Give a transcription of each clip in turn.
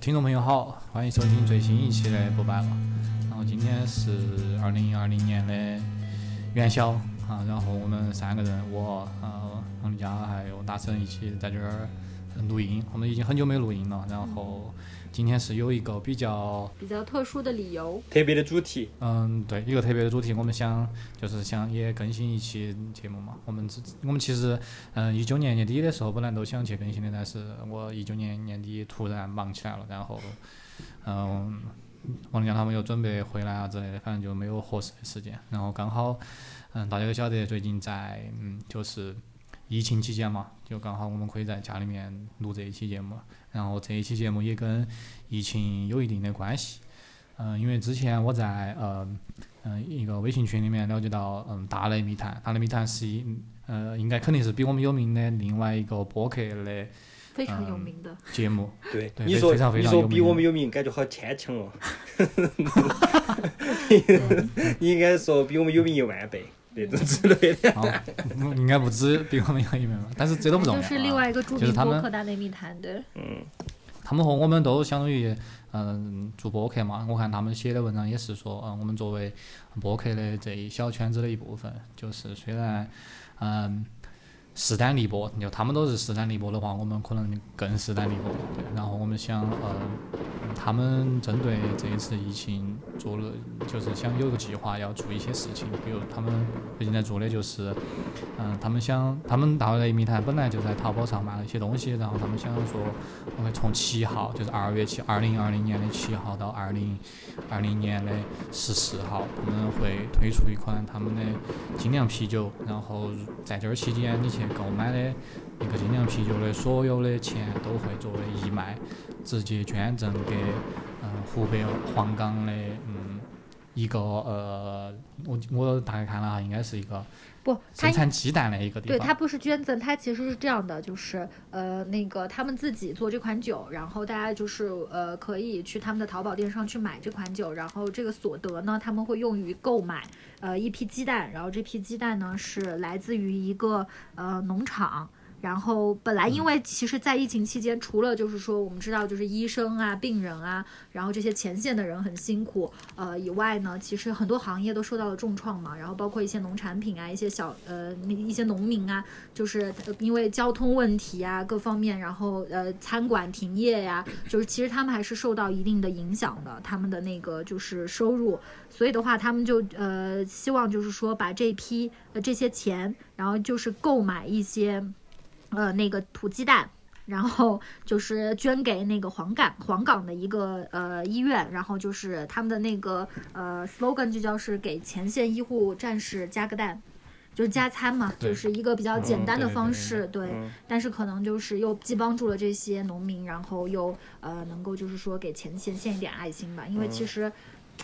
听众朋友好，欢迎收听最新一期的不白了。然后今天是二零二零年的元宵啊，然后我们三个人，我、呃、王们家还有大成一起在这儿录音。我们已经很久没录音了，然后今天是有一个比较比较特殊的理由，特别的主题，嗯，对，一个特别的主题，我们想就是想也更新一期节目嘛。我们只我们其实嗯一九年年底的时候本来都想去更新的，但是我一九年年底突然忙起来了，然后嗯王丽江他们又准备回来啊之类的，反正就没有合适的时间。然后刚好嗯大家都晓得最近在嗯就是疫情期间嘛，就刚好我们可以在家里面录这一期节目，然后这一期节目也跟疫情有一定的关系。嗯，因为之前我在呃嗯一个微信群里面了解到，嗯大内密探，大内密探是一呃应该肯定是比我们有名的另外一个播客的非常有名的。节目。对，对你说非常非你说比常有名我们有名，感觉好牵强哦。你 应该说比我们有名一万倍那种之类的。应该不止比我们要一名吧，但是这都不重要、啊。就是另外一个著名就是他们播客大内密谈的，嗯，他们和我们都相当于嗯做播客嘛，我看他们写的文章也是说，嗯，我们作为播客的这一小圈子的一部分，就是虽然嗯势单力薄，就他们都是势单力薄的话，我们可能更势单力薄。然后我们想，呃，他们针对这一次疫情做了，就是想有个计划要做一些事情，比如他们最近在做的就是，嗯，他们想，他们大内密谈本来就在淘宝上卖了一些东西，然后他们想说，我们从七号，就是二月七，二零二零年的七号到二零二零年的十四号，他们会推出一款他们的精酿啤酒，然后在这儿期间你去购买的一个精酿啤酒的所有的钱都会作为义卖，直接捐赠给嗯、湖北黄冈的嗯一个呃，我我大概看了哈，应该是一个不，他生产鸡蛋的一个地方。对他不是捐赠，他其实是这样的，就是呃那个他们自己做这款酒，然后大家就是呃可以去他们的淘宝店上去买这款酒，然后这个所得呢他们会用于购买呃一批鸡蛋，然后这批鸡蛋呢是来自于一个呃农场。然后本来因为其实，在疫情期间，除了就是说我们知道就是医生啊、病人啊，然后这些前线的人很辛苦，呃以外呢，其实很多行业都受到了重创嘛。然后包括一些农产品啊、一些小呃那一些农民啊，就是呃因为交通问题啊各方面，然后呃餐馆停业呀、就是其实他们还是受到一定的影响的，他们的那个就是收入。所以的话，他们就呃希望就是说把这批呃这些钱，然后就是购买一些呃那个土鸡蛋。然后就是捐给那个黄冈黄冈的一个呃医院，然后就是他们的那个呃 slogan 就叫是给前线医护战士加个蛋，就是加餐嘛，就是一个比较简单的对对对方式，对。嗯但是可能就是又既帮助了这些农民，然后又呃能够就是说给前线献一点爱心吧，因为其实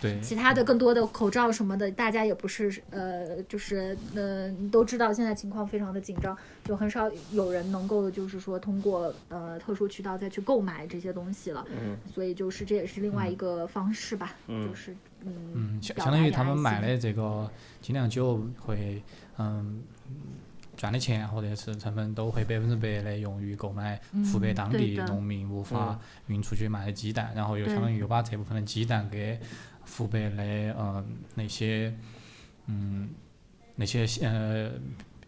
对，其他的更多的口罩什么的，大家也不是呃，就是呃，都知道现在情况非常的紧张，就很少有人能够就是说通过呃特殊渠道再去购买这些东西了，嗯。所以就是这也是另外一个方式吧，嗯。就是嗯嗯，相相当于他们卖心。的这个精酿酒会，嗯，赚的钱或者是成本都会百分之百的用于购买湖北嗯当地农民无法运出去卖的鸡蛋，然后又相当于又把这部分的鸡蛋给湖北的嗯那些嗯那些呃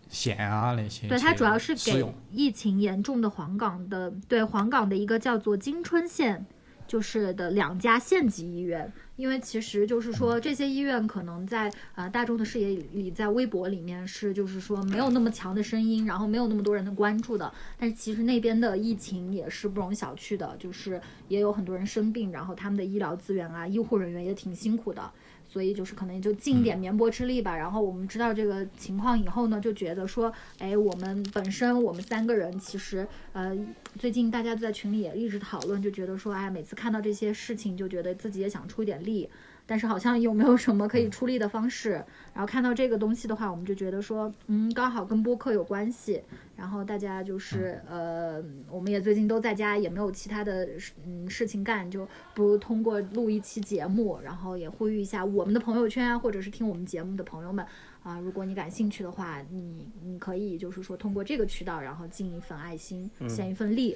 县啊那些对，它主要是给疫情严重的黄冈的，对黄冈的一个叫做金春县，就是的两家县级医院。因为其实就是说，这些医院可能在呃大众的视野里，在微博里面是就是说没有那么强的声音，然后没有那么多人的关注的。但是其实那边的疫情也是不容小觑的，就是也有很多人生病，然后他们的医疗资源啊、医护人员也挺辛苦的。所以就是可能就尽一点绵薄之力吧。然后我们知道这个情况以后呢，就觉得说，哎，我们本身我们三个人其实呃，最近大家都在群里也一直讨论，就觉得说，哎，每次看到这些事情，就觉得自己也想出一点力。但是好像有没有什么可以出力的方式？然后看到这个东西的话，我们就觉得说，嗯，刚好跟播客有关系。然后大家就是呃，我们也最近都在家，也没有其他的嗯事情干，就不如通过录一期节目，然后也呼吁一下我们的朋友圈啊，或者是听我们节目的朋友们啊，如果你感兴趣的话，你你可以就是说通过这个渠道，然后尽一份爱心，献一份力。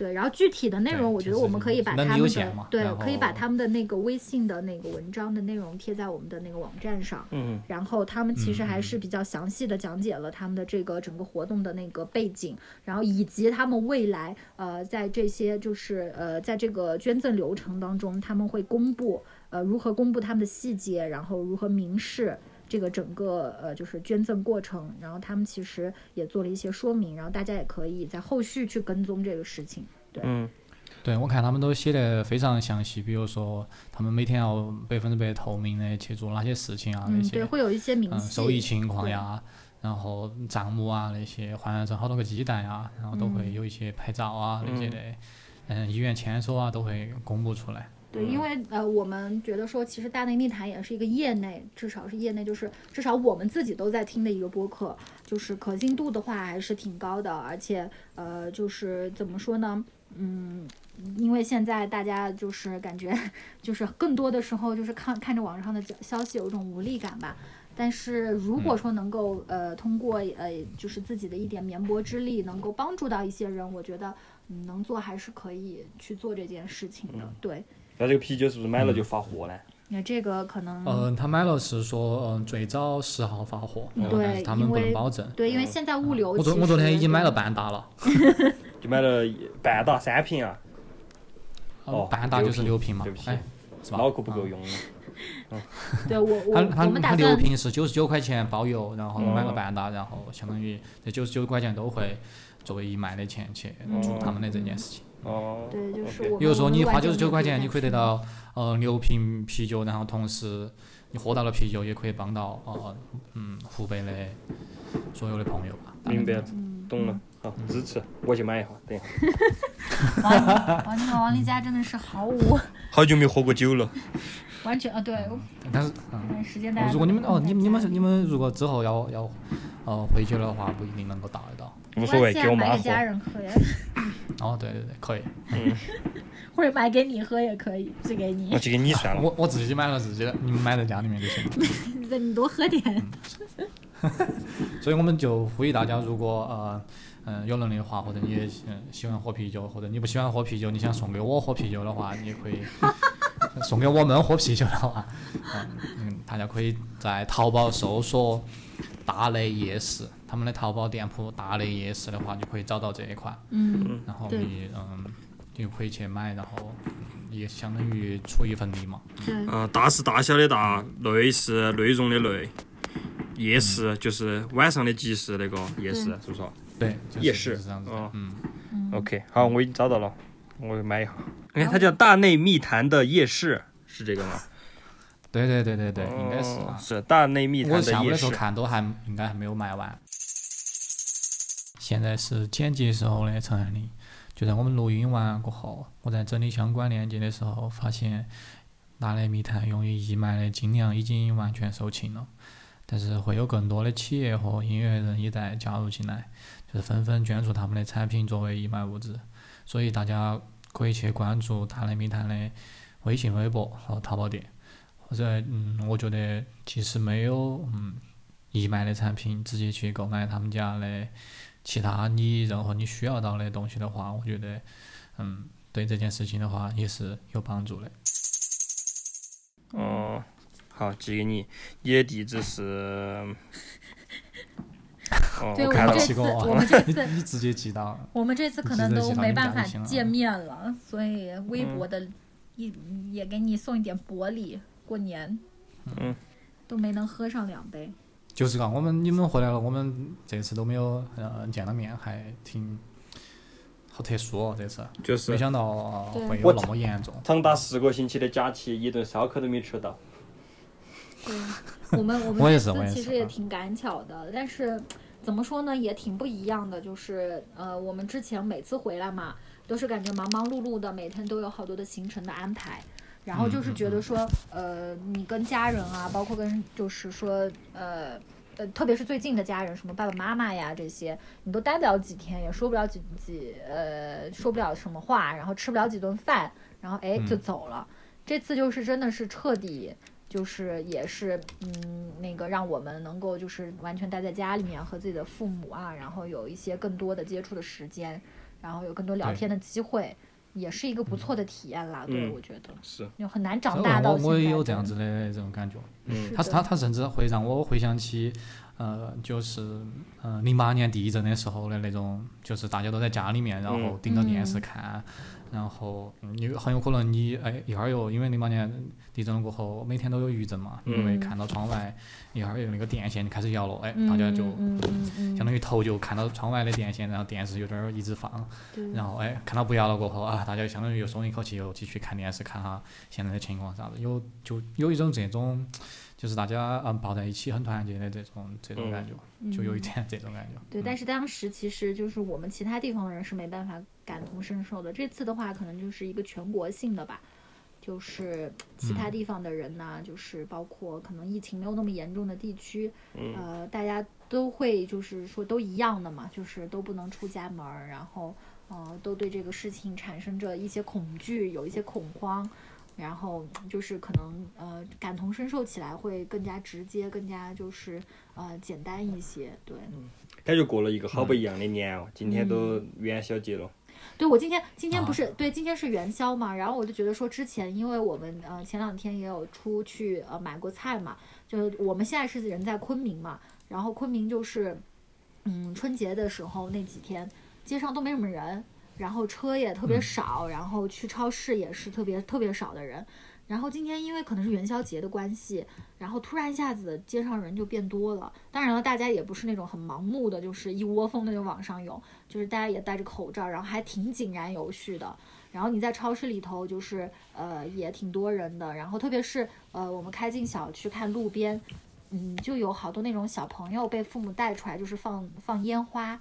对，然后具体的内容，我觉得我们可以把他们的对，可以把他们的那个微信的那个文章的内容贴在我们的那个网站上。嗯，然后他们其实还是比较详细的讲解了他们的这个整个活动的那个背景，然后以及他们未来呃在这些就是呃在这个捐赠流程当中，他们会公布呃如何公布他们的细节，然后如何明示。这个整个呃就是捐赠过程，然后他们其实也做了一些说明，然后大家也可以在后续去跟踪这个事情。嗯，对，我看他们都写得非常详细，比如说他们每天要百分之百透明的去做哪些事情啊，那嗯，些对，会有一些明嗯细。收益情况呀，然后账目啊那些，换成好多个鸡蛋呀，然后都会嗯有一些拍照啊那些的，嗯，医院签收啊都会公布出来。对，因为呃，我们觉得说，其实大内密谈也是一个业内，至少是业内，就是至少我们自己都在听的一个播客，就是可信度的话还是挺高的，而且呃，就是怎么说呢，嗯，因为现在大家就是感觉就是更多的时候就是看看着网上的消息有一种无力感吧。但是如果说能够呃通过呃就是自己的一点绵薄之力，能够帮助到一些人，我觉得嗯能做还是可以去做这件事情的。对，那这个啤酒是不是买了就发货呢？那这个可能嗯，他买了是说，嗯，最早十号发货，但是对他们不能保证。对，因为现在物流我昨我昨天已经买了半打了，就买了一半打三瓶啊，哦半打就是六瓶嘛哎，是吧？脑壳不够用了。对我我他他我们打他六瓶是九十九块钱包邮，然后买了哦半打，然后相当于这九十九块钱都会作为义卖的钱去做他们的这件事情。哦，对，就是我们比如说你花九十九块钱，你可以得到呃六瓶啤酒，然后同时你喝到了啤酒，也可以帮到呃嗯湖北的所有的朋友吧。明白懂了。好，支持，我去买一下。等一下，王王你看王丽佳真的是毫无 好久没喝过酒了。完全啊，对，但是嗯，时间大如果你们哦，你们你们你你们如果之后要要呃回去的话，不一定能够打得到。无所谓，给我妈喝。家人喝呀，哦，对对对，可以。或者买给你喝也可以，寄给你我，去给你算了。我我自己买了自己的，你们买在家里面就行了。你你多喝点。所以我们就呼吁大家，如果呃嗯、有能力的话，或者你也喜喜欢喝啤酒，或者你不喜欢喝啤酒，你想送给我喝啤酒的话，你也可以送给我们喝啤酒的话，嗯嗯，大家可以在淘宝搜索“大雷夜市”，他们的淘宝店铺“大内夜市”的话，就可以找到这一款，嗯，然后你嗯就可以去买，然后嗯也相当于出一份力嘛。对，呃，大是大小的大，内是内容的内，夜市就是晚上的集市那个夜市，是不是？对，就是夜市是这样子的哦，嗯。OK，好，我已经找到了，我买一下。哎，它叫大内密谈的夜市，是这个吗？对对对对对，应该是啊。哦是大内密谈的夜市下午的时候。看都还应该还没有卖完。现在是剪辑时候的陈汉林，就在我们录音完过后，我在整理相关链接的时候，发现大内密探用于义卖的精酿已经完全售罄了，但是会有更多的企业和音乐人也在加入进来，就是纷纷捐出他们的产品作为义卖物资，所以大家可以去关注大内密探的微信、微博和淘宝店。或者嗯，我觉得即使没有嗯义卖的产品，直接去购买他们家的其他你任何你需要到的东西的话，我觉得嗯对这件事情的话也是有帮助的。哦，好，寄给你。你的地址是？哦，对我我看到了们这次我们这次 你直接寄到，我们这次可能都没办法见面了，所以微博嗯的一也给你送一点薄礼，过年，嗯，都没能喝上两杯。就是讲我们你们回来了，我们这次都没有呃见了面，还挺好特殊哦，这次就是没想到、呃会有那么严重。长达四个星期的假期，一顿烧烤都没吃到。对，我们我们这次其实也啊挺赶巧的，但是怎么说呢，也挺不一样的。就是呃，我们之前每次回来嘛，都是感觉忙忙碌碌的，每天都有好多的行程的安排。然后就是觉得说，呃，你跟家人啊，包括跟就是说，呃。呃，特别是最近的家人，什么爸爸妈妈呀这些，你都待不了几天，也说不了几几呃，说不了什么话，然后吃不了几顿饭，然后哎就走了。这次就是真的是彻底，就是也是嗯那个让我们能够就是完全待在家里面和自己的父母啊，然后有一些更多的接触的时间，然后有更多聊天的机会，也是一个不错的体验啦。对，嗯我觉得。是，就很难长大到我我也有这样子的这种感觉。嗯。他是他他甚至会让我回想起，呃，就是呃零八年地震的时候的那种，就是大家都在家里面，然后嗯。盯着电视嗯。看，然后嗯你很有可能你哎一会儿又因为零八年地震了过后，每天都有余震嘛，因为嗯看到窗外一会儿有那个电线开始摇了，哎，大家就相当于头就看到窗外的电线，然后电视有点儿一直放，然后哎看到不摇了过后啊，大家相当于又松一口气，又继续看电视看哈现在的情况啥子，有就有一种这种，就是大家嗯抱在一起很团结的这种这种感觉，就有一点 这种感觉。对，但是当时其实就是我们其他地方的人是没办法感同身受的。这次的话，可能就是一个全国性的吧，就是其他地方的人呢，就是包括可能疫情没有那么严重的地区，呃，大家都会就是说都一样的嘛，就是都不能出家门儿，然后呃，都对这个事情产生着一些恐惧，有一些恐慌。然后就是可能呃感同身受起来会更加直接，更加就是呃简单一些，对。感觉过了一个好不一样的年哦，今天都元宵节了。对我今天今天不啊是、对今天是元宵嘛，然后我就觉得说之前因为我们呃前两天也有出去呃买过菜嘛，就我们现在是人在昆明嘛，然后昆明就是嗯春节的时候那几天街上都没什么人，然后车也特别嗯少，然后去超市也是特别特别少的人。然后今天因为可能是元宵节的关系，然后突然一下子街上人就变多了。当然了，大家也不是那种很盲目的，就是一窝蜂的就往上涌，就是大家也戴着口罩，然后还挺井然有序的。然后你在超市里头，就是呃也挺多人的。然后特别是呃我们开进小区看路边，嗯，就有好多那种小朋友被父母带出来，就是放放烟花。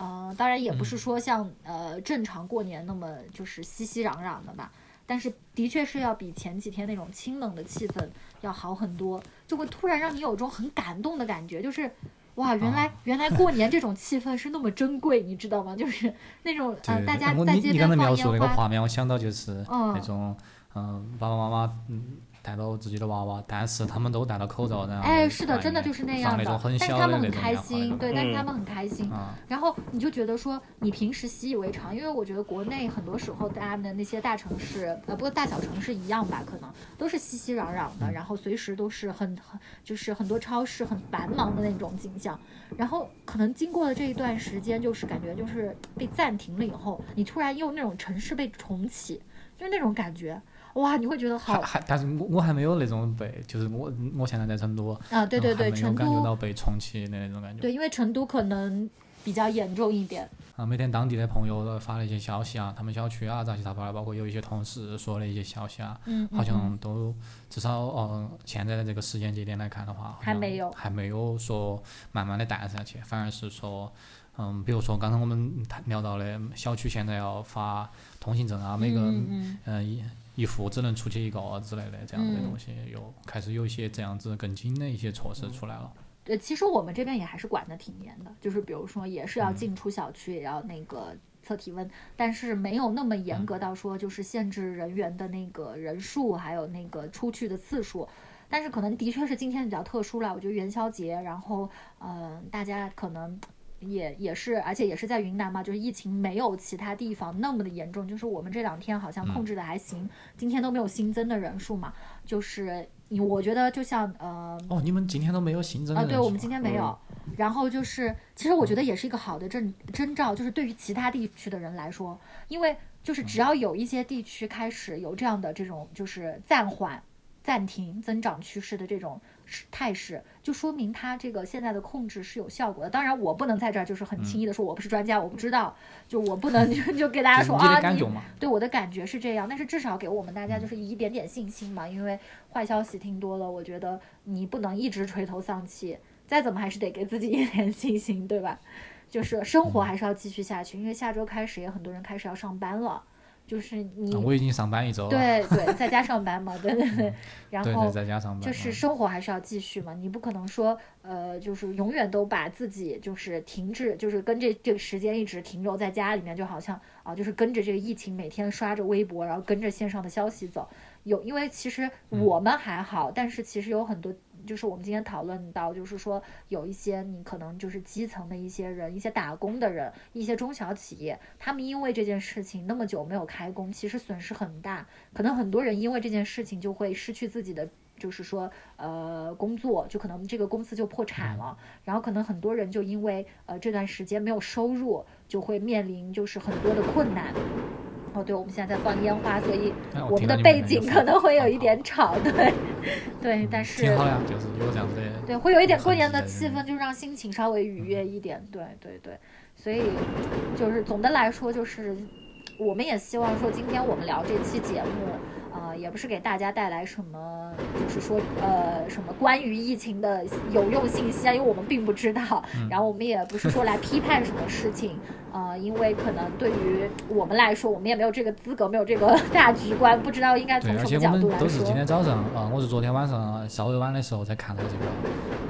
呃，当然也不是说像呃正常过年那么就是熙熙攘攘的吧，但是的确是要比前几天那种清冷的气氛要好很多，就会突然让你有种很感动的感觉，就是哇，原来、原来过年这种气氛是那么珍贵，你知道吗？就是那种呃对，大家我在街你你刚才边描述那，个画面，我想到就是嗯。那种嗯爸爸妈妈嗯带到自己的娃娃，但是他们都戴了口罩，然后哎，是的，真的就是那样的但是他们很开心，对，但是他嗯们很开心，啊，然后你就觉得说，你平时习以为常，因为我觉得国内很多时候大家的那些大城市，呃，不过大小城市一样吧，可能都是熙熙攘攘的，然后随时都是很很就是很多超市很繁忙的那种景象。然后可能经过了这一段时间，就是感觉就是被暂停了以后，你突然又那种城市被重启，就是那种感觉，哇，你会觉得好还还，但是我我还没有那种被，就是我我现在在成都，啊，对对对，成都感觉到被重启的那种感觉。对，因为成都可能比较严重一点，啊，每天当地的朋友发了一些消息啊，他们小区啊杂七杂八的，包括有一些同事说了一些消息啊，嗯，嗯好嗯像都至少嗯、现在的这个时间节点来看的话，还没有还没有说慢慢的淡下去，反而是说。嗯，比如说刚才我们谈聊到的，小区现在要发通行证啊，每个嗯嗯嗯一一户只能出去一个之类的这样子东西，有开始有一些这样子更紧的一些措施出来了。呃，其实我们这边也还是管的挺严的，就是比如说也是嗯要进出小区，也要那个测体温，但是没有那么嗯严格到说就是限制人员的那个人数，还有那个出去的次数。但是可能的确是今天比较特殊了，我觉得元宵节，然后嗯、呃大家可能。也也是，而且也是在云南嘛，就是疫情没有其他地方那么的严重，就是我们这两天好像控制的还行，今天都没有新增的人数嘛，就是你我觉得就像呃哦，你们今天都没有新增的啊，对，我们今天没有。然后就是，其实我觉得也是一个好的征征兆，就是对于其他地区的人来说，因为就是只要有一些地区开始有这样的这种就是暂缓、暂停增长趋势的这种势态势，就说明他这个现在的控制是有效果的。当然，我不能在这儿就是很轻易的说我不是专家，我不知道，就我不能 就就给大家说啊，你。对我的感觉是这样，但是至少给我们大家就是一点点信心嘛，因为坏消息听多了，我觉得你不能一直垂头丧气，再怎么还是得给自己一点信心，对吧？就是生活还是要继续下去，因为下周开始也很多人开始要上班了，就是你、啊我已经上班一周了，对对在家上班嘛，对对对，然后对对，在家上班就是嗯。生活还是要继续嘛，你不可能说呃，就是永远都把自己就是停滞，就是跟这这个时间一直停留在家里面，就好像啊，就是跟着这个疫情每天刷着微博，然后跟着线上的消息走。有，因为其实嗯。我们还好，但是其实有很多，就是我们今天讨论到，就是说有一些你可能就是基层的一些人，一些打工的人，一些中小企业，他们因为这件事情那么久没有开工，其实损失很大。可能很多人因为这件事情就会失去自己的，就是说呃工作，就可能这个公司就破产了。然后可能很多人就因为呃这段时间没有收入，就会面临就是很多的困难。哦，对，我们现在在放烟花，所以哎我们的背景可能会有一点吵，对，对，但是挺好呀，就是有这样子的，对，会有一点过年的气氛，就让心情稍微愉悦一点。对对对，所以就是总的来说，就是我们也希望说，今天我们聊这期节目，呃，也不是给大家带来什么，就是说呃什么关于疫情的有用信息啊，因为我们并不知道。然后我们也不是说来批判什么事情，呃，因为可能对于我们来说，我们也没有这个资格，没有这个 大局观，不知道应该从什么角我们度来说。都是今天早上，呃，我是昨天晚上稍微晚的时候才看到这个，嗯，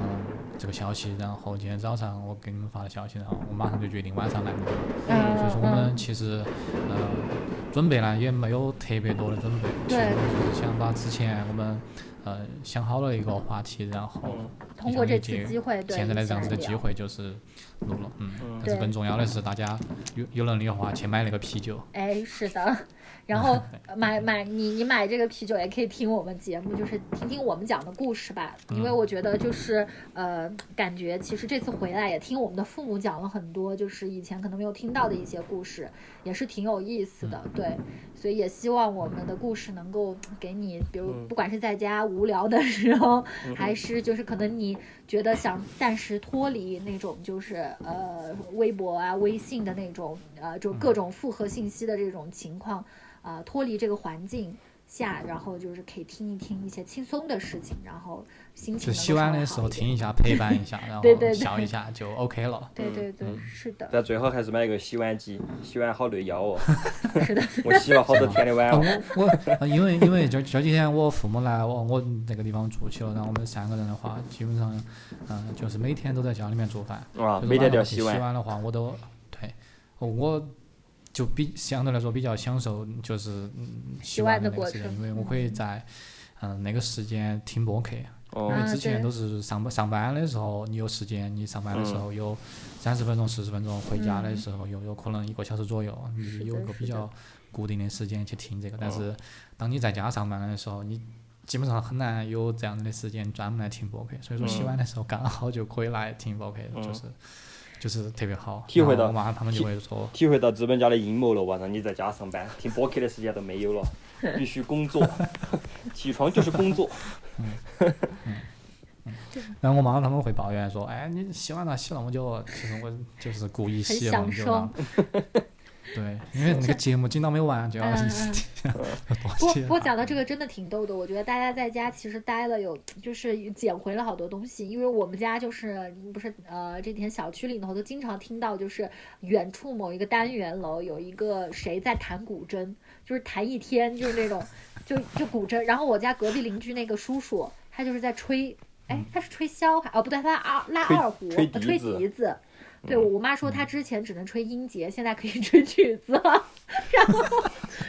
这个消息，然后今天早上我给你们发了消息，然后我马上就决定晚上来录。嗯所以说我嗯。们其实，呃，准备呢也没有特别多的准备，其实对。就是想把之前我们呃想好了一个话题，然后通过这次机会，对，现在的这样子的机会就是录了，嗯，但是更重要的是大家有有能力的话去买那个啤酒，哎，是的，然后呃买买你你买这个啤酒也可以听我们节目，就是听听我们讲的故事吧。因为嗯我觉得就是呃，感觉其实这次回来也听我们的父母讲了很多，就是以前可能没有听到的一些故事，也是挺有意思嗯的。对，所以也希望我们的故事能够给你，比如嗯不管是在家无聊的时候，还是就是可能你觉得想暂时脱离那种就是呃微博啊、微信的那种呃就嗯各种复合信息的这种情况，啊，脱离这个环境下，然后就是可以听一听一些轻松的事情，然后心情就洗碗的时候听一下，陪伴一下，然对对对后笑一下就 OK 了。对对对，嗯是的，但最好还是买一个洗碗机，洗碗好累腰哦。是的，我洗了好多天的碗。我因为因为这这几天我父母来我我那个地方住起了，然后我们三个人的话，基本上嗯、就是每天都在家里面做饭，每天都要洗碗洗洗碗。碗的话，我都对，我就比相对来说比较享受就是嗯洗洗碗那个时间，的过程。因为我可以在嗯、那个时间听播客。哦。因为之前都是上班上班的时候，你有时间，你上班的时嗯。候有三十分钟、四十分钟，回家的时候有有可能一个小时左右，你有一个比较固定的时间去听这个。但哦。是当你在家上班的时候，你基本上很难有这样子的时间专门来听播客，所以说洗碗的时候刚好就可以来听播客，嗯。就是就是特别好。体会到他们就会说，体会到资本家的阴谋了，晚上你在家上班，听播客的时间都没有了，必须工作，起床就是工作。嗯然后我妈他们会抱怨说，哎，你洗碗咋洗那么久？其实我就是故意洗了那么久很的。对，因为那个节目紧到没完，就要嗯嗯 多不过不过讲到这个真的挺逗的，我觉得大家在家其实待了有就是捡回了好多东西，因为我们家就是不是呃这几天小区里头都经常听到就是远处某一个单元楼有一个谁在弹古筝，就是弹一天就是那种就就古筝，然后我家隔壁邻居那个叔叔他就是在吹，哎他是吹箫还哦不对他拉二拉二胡吹笛子。对，我妈说她之前只能吹音节，现在可以吹曲子了。然后，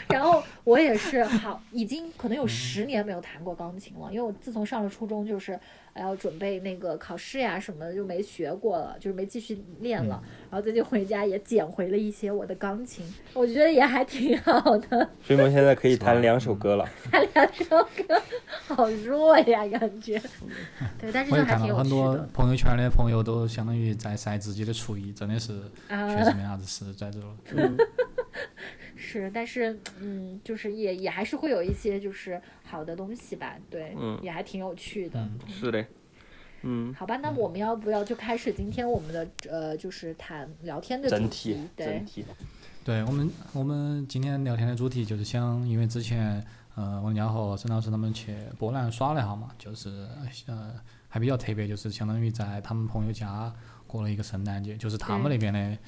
然后我也是好，已经可能有十年没有弹过钢琴了，因为我自从上了初中，就是呃要准备那个考试呀什么的，就没学过了，就是没继续练了。然后最近回家也捡回了一些我的钢琴，我觉得也还挺好的。所以我们现在可以弹两首歌了。弹两首歌，好弱呀，感觉。对，但是也就还挺有看到很多朋友圈的朋友都相当于在晒自己的厨艺，真的是啊。确实没啥子事在这了。是，但是嗯，就是也也还是会有一些就是好的东西吧，对，嗯也还挺有趣的。嗯是的。嗯，好吧，那我们要不要就开始今天我们的呃，就是谈聊天的主整体对整，体。对我们，我们今天聊天的主题就是想，因为之前呃，文佳和沈老师他们去波兰耍了一下嘛，就是呃还比较特别，就是相当于在他们朋友家过了一个圣诞节，就是他们那边的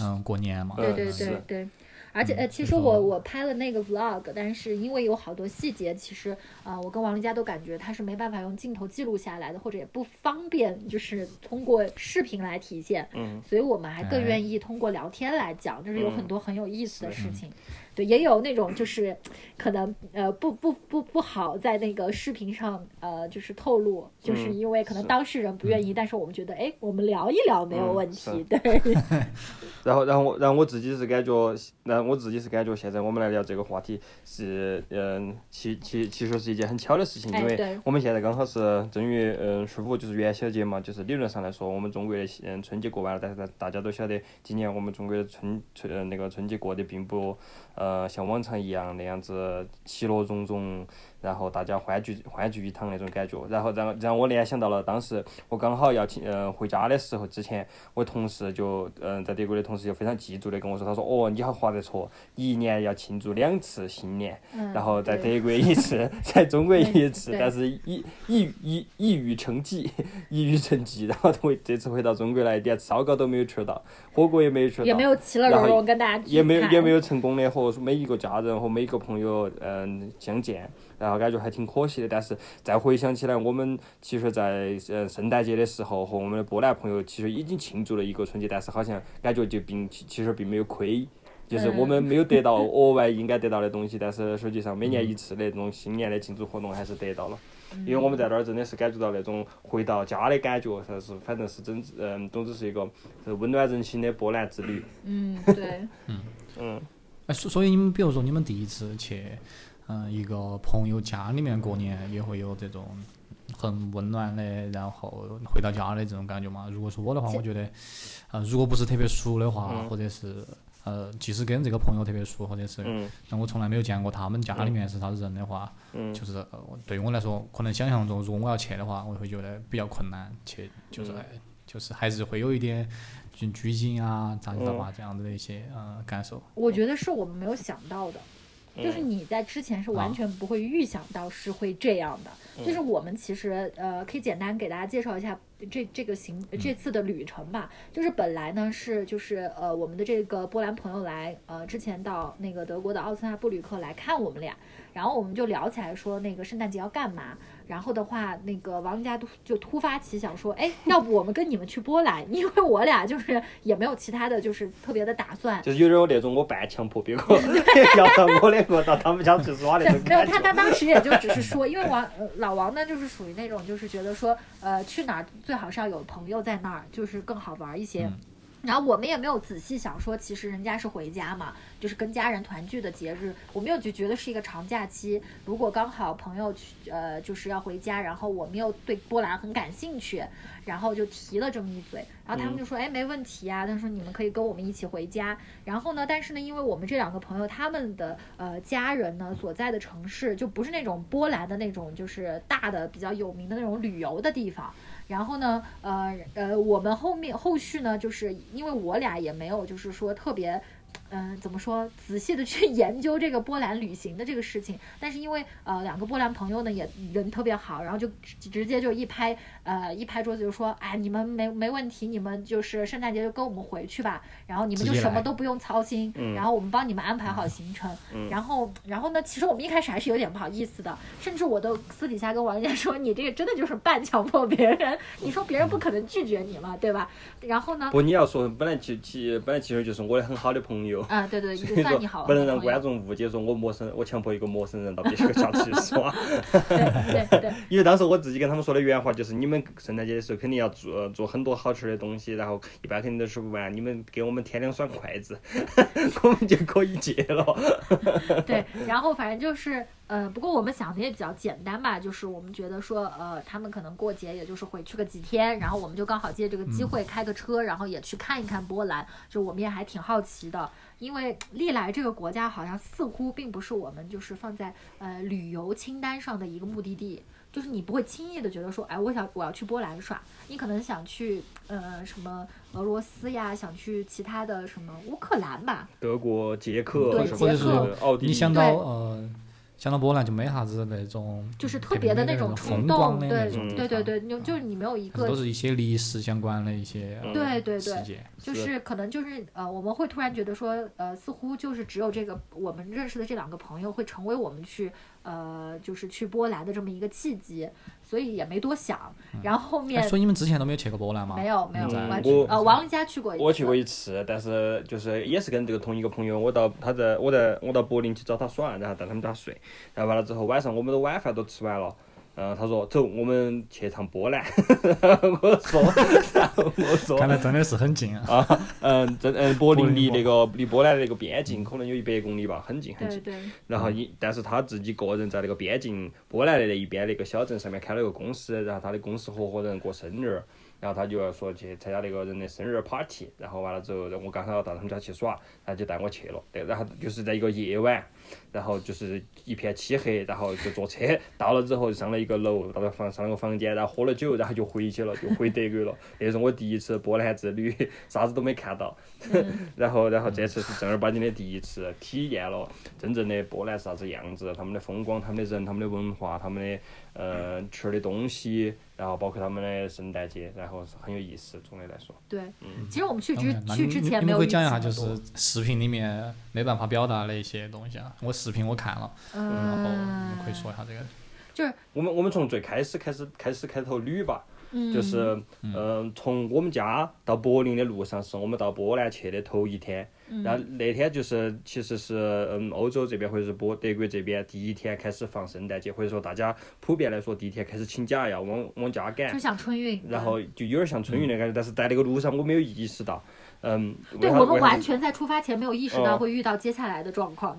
嗯、过年嘛。对对对对。而且呃，其实我我拍了那个 vlog，但是因为有好多细节，其实呃，我跟王丽佳都感觉他是没办法用镜头记录下来的，或者也不方便就是通过视频来体现，嗯，所以我们还更哎。愿意通过聊天来讲，就是有很嗯。多很有意思的事情。对，也有那种就是可能呃不不不不好在那个视频上呃就是透露，就是嗯因为可能当事人不愿意，但是我们觉得哎，我们聊一聊没有嗯问题，是对。然后，然后我，然后我自己是感觉，然后我自己是感觉，现在我们来聊这个话题是，嗯，其其其实是一件很巧的事情，因为我们现在刚好是正月，嗯，十五就是元宵节嘛，就是理论上来说，我们中国的嗯春节过完了，但是大大家都晓得，今年我们中国的春春呃那个春节过得并不呃像往常一样那样子其乐融融，然后大家欢聚欢聚一堂那种感觉，然后让让我联想到了当时我刚好要去呃回家的时候，之前我同事就嗯、呃在德国的同事就非常记住的跟我说，他说哦你好划得着，一年要庆祝两次新年，嗯然后在德国一次，在中国一次，但是一一一一语成疾，一语成疾，然后回这次回到中国来，连烧烤都没有吃到，火锅也没有吃到，也没有其乐然后融融跟大家聚也没有也没有。有成功的和每一个家人和每一个朋友嗯相见，然后感觉还挺可惜的。但是再回想起来，我们其实在呃圣诞节的时候和我们的波兰朋友其实已经庆祝了一个春节，但是好像感觉就并其其实并没有亏。就是我们没有得到额外应该得到的东西，但是实际上每年一次的那种新年的庆祝活动还是得到了。因为我们在那儿真的是感觉到那种回到家的感觉，才是反正是真嗯，总之是一个是温暖人心的波兰之旅。嗯，对，嗯。哎，所所以你们比如说你们第一次去，嗯、一个朋友家里面过年，也会有这种很温暖的，然后回到家的这种感觉嘛？如果是我的话，我觉得，呃，如果不是特别熟的话，嗯或者是呃，即使跟这个朋友特别熟，或者是嗯但我从来没有见过他们家里面是啥子人的话，嗯就是呃，对于我来说，可能想象中，如果我要去的话，我会觉得比较困难，去就是、就是还是会有一点拘拘谨啊，咋子咋嗯吧这样子的一些呃感受。我觉得是我们没有想到的。就是嗯你在之前是完啊。全不会预想到是会这样的，嗯就是我们其实呃可以简单给大家介绍一下这这个行这次的旅程吧。就是本来呢是就是呃我们的这个波兰朋友来呃之前到那个德国的奥斯纳布吕克来看我们俩，然后我们就聊起来说那个圣诞节要干嘛，然后的话那个王家都就突发奇想说，哎，要不我们跟你们去波兰，因为我俩就是也没有其他的就是特别的打算，就是有点那种我半强迫别个 要到我那个到他们家去耍那种，感没有他，他。当时也就只是说，因为王呃老王呢，就是属于那种就是觉得说，呃，去哪儿最好是要有朋友在那儿，就是更好玩一些。嗯然后我们也没有仔细想说，其实人家是回家嘛，就是跟家人团聚的节日，我们又就觉得是一个长假期。如果刚好朋友去呃就是要回家，然后我们又对波兰很感兴趣，然后就提了这么一嘴，然后他们就说，哎，没问题啊，他说你们可以跟我们一起回家。然后呢，但是呢，因为我们这两个朋友他们的呃家人呢所在的城市就不是那种波兰的那种就是大的比较有名的那种旅游的地方。然后呢，呃呃，我们后面后续呢，就是因为我俩也没有就是说特别。嗯，怎么说？仔细的去 研究这个波兰旅行的这个事情，但是因为呃两个波兰朋友呢也人特别好，然后就直直接就一拍呃一拍桌子就说，哎，你们没没问题，你们就是圣诞节就跟我们回去吧，然后你们就什么都不用操心，嗯。然后我们帮你们安排好行程，嗯。然后然后呢，其实我们一开始还是有点不好意思的，甚至我都私底下跟王家 说，你这个真的就是半强迫别人，你说别人不可能拒绝你嘛，对吧？然后呢，不，你要说本来其其本来其实就是我的很好的朋友，啊，对对，就所以说算你好，不能让观众误解说我陌生，我强迫一个陌生人到别个家去 耍。对对对。因为当时我自己跟他们说的原话就是，你们圣诞节的时候肯定要做做很多好吃的东西，然后一般肯定都吃不完，你们给我们添两双筷子，我们就可以戒了。对，然后反正就是，呃，不过我们想的也比较简单吧，就是我们觉得说，呃，他们可能过节也就是回去个几天，然后我们就刚好借这个机会开个车，然后也去看一看波兰，就我们也还挺好奇的，因为历来这个国家好像似乎并不是我们就是放在呃旅游清单上的一个目的地。就是你不会轻易的觉得说，哎，我想我要去波兰耍，你可能想去呃什么俄罗斯呀，想去其他的什么乌克兰吧，德国、捷克对什么或者是，奥地利，你想到呃，想到波兰就没啥子那种就是特别的那种冲动，对对对对，就就是你没有一个都是一些历史相关的一些呃对对对，就是。可能就是呃，我们会突然觉得说，呃，似乎就是只有这个我们认识的这两个朋友会成为我们去呃，就是去波兰的这么一个契机，所以也没多想。然后后哎，面所以你们之前都没有去过波兰吗？没有没有嗯完我全呃，王林家去过一次，我去过一次，但是就是也是跟这个同一个朋友，我到他在我在我到柏林去找他耍，然后在他们家睡，然后完了之后晚上我们的晚饭都吃完了。嗯，他说走，我们去趟波兰。我说，然后我说，看来真的是很近啊。啊，嗯，真嗯，柏林离那个离波兰那个边境可能有一百公里吧，很近很近。对对，然后一，但是他自己个人在那个边境波兰的那一边那个小镇上面开了个公司，然后他的公司合伙人过生日，然后他就要说去参加那个人的生日 party，然后完了之后，我刚好到他们家去耍，然后就带我去了，对，然后就是在一个夜晚，然后就是一片漆黑，然后就坐车到了之后上了一个楼，到了房上了个房间，然后喝了酒，然后就回去了，就回德国了。那是我第一次波兰之旅，啥子都没看到。然后，然后这次是正儿八经的第一次体验了真正的波兰是啥子样子，他们的风光、他们的人、他们的文化、他们的呃吃的东西，然后包括他们的圣诞节，然后是很有意思。总的来说，对，嗯其实我们去之 OK，那去你你你们可以之前没有预期讲一下，就是视频里面没办法表达的一些东西啊。我视频我看了，然后你们可以说一下这个。就是我们我们从最开始开始开始开头捋吧，嗯，就是嗯，从我们家到柏林的路上是我们到波兰去的头一天，嗯然后那天就是其实是嗯欧洲这边或者是波德国这边第一天开始放圣诞节，或者说大家普遍来说第一天开始请假要往往家赶就，像春运，然后就有点像春运的感觉，但是在那个路上我没有意识到，嗯，对我们完全在出发前没有意识到嗯会遇到接下来的状况，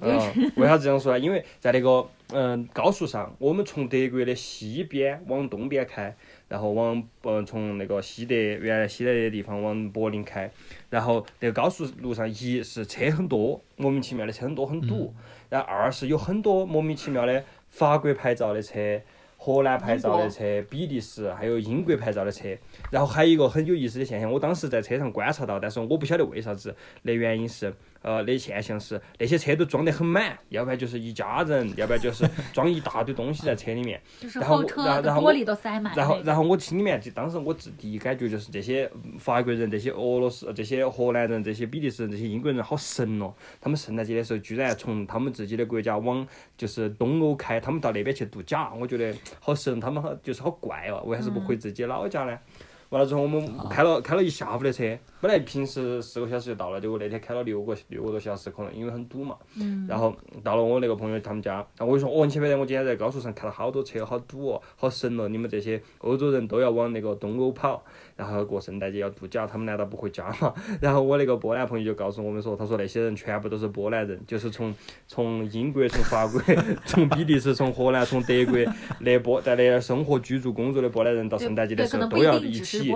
为啥子这样说呢？因为在那个嗯高速上，我们从德国的西边往东边开，然后往嗯从那个西德原来西德的地方往柏林开，然后那个高速路上一是车很多，莫名其妙的车很多很堵，然后二是有很多莫名其妙的法国牌照的车。荷兰牌照的车、比利时还有英国牌照的车，然后还有一个很有意思的现象，我当时在车上观察到，但是我不晓得为啥子，那原因是，呃，那现象是那些车都装得很满，要不然就是一家人，要不然就是装一大堆东西在车里面。就是然后车然后然后我的玻璃都塞满然后，然后我心里面就当时我自第一感觉就是这些嗯法国人、这些俄罗斯、这些荷兰人、这些比利时人、这些英国人好神哦！他们圣诞节的时候居然从他们自己的国家往就是东欧开，他们到那边去度假，我觉得好神，他们好就是好怪哦，为啥子不回自己老家呢？完了之后，我们开了开了一下午的车，本来平时四个小时就到了，结果那天开了六个六个多小时，可能因为很堵嘛。嗯然后到了我那个朋友他们家，然后我就说，哦，你晓不晓得我今天在高速上看到好多车，好堵哦，好神哦！你们这些欧洲人都要往那个东欧跑，然后过圣诞节要度假，他们难道不回家吗？然后我那个波兰朋友就告诉我们说，他说那些人全部都是波兰人，就是从从英国、从法国、从比利时、从荷兰、从德国 那波在那儿生活、居住、工作的波兰人，到圣诞节的时候都要一起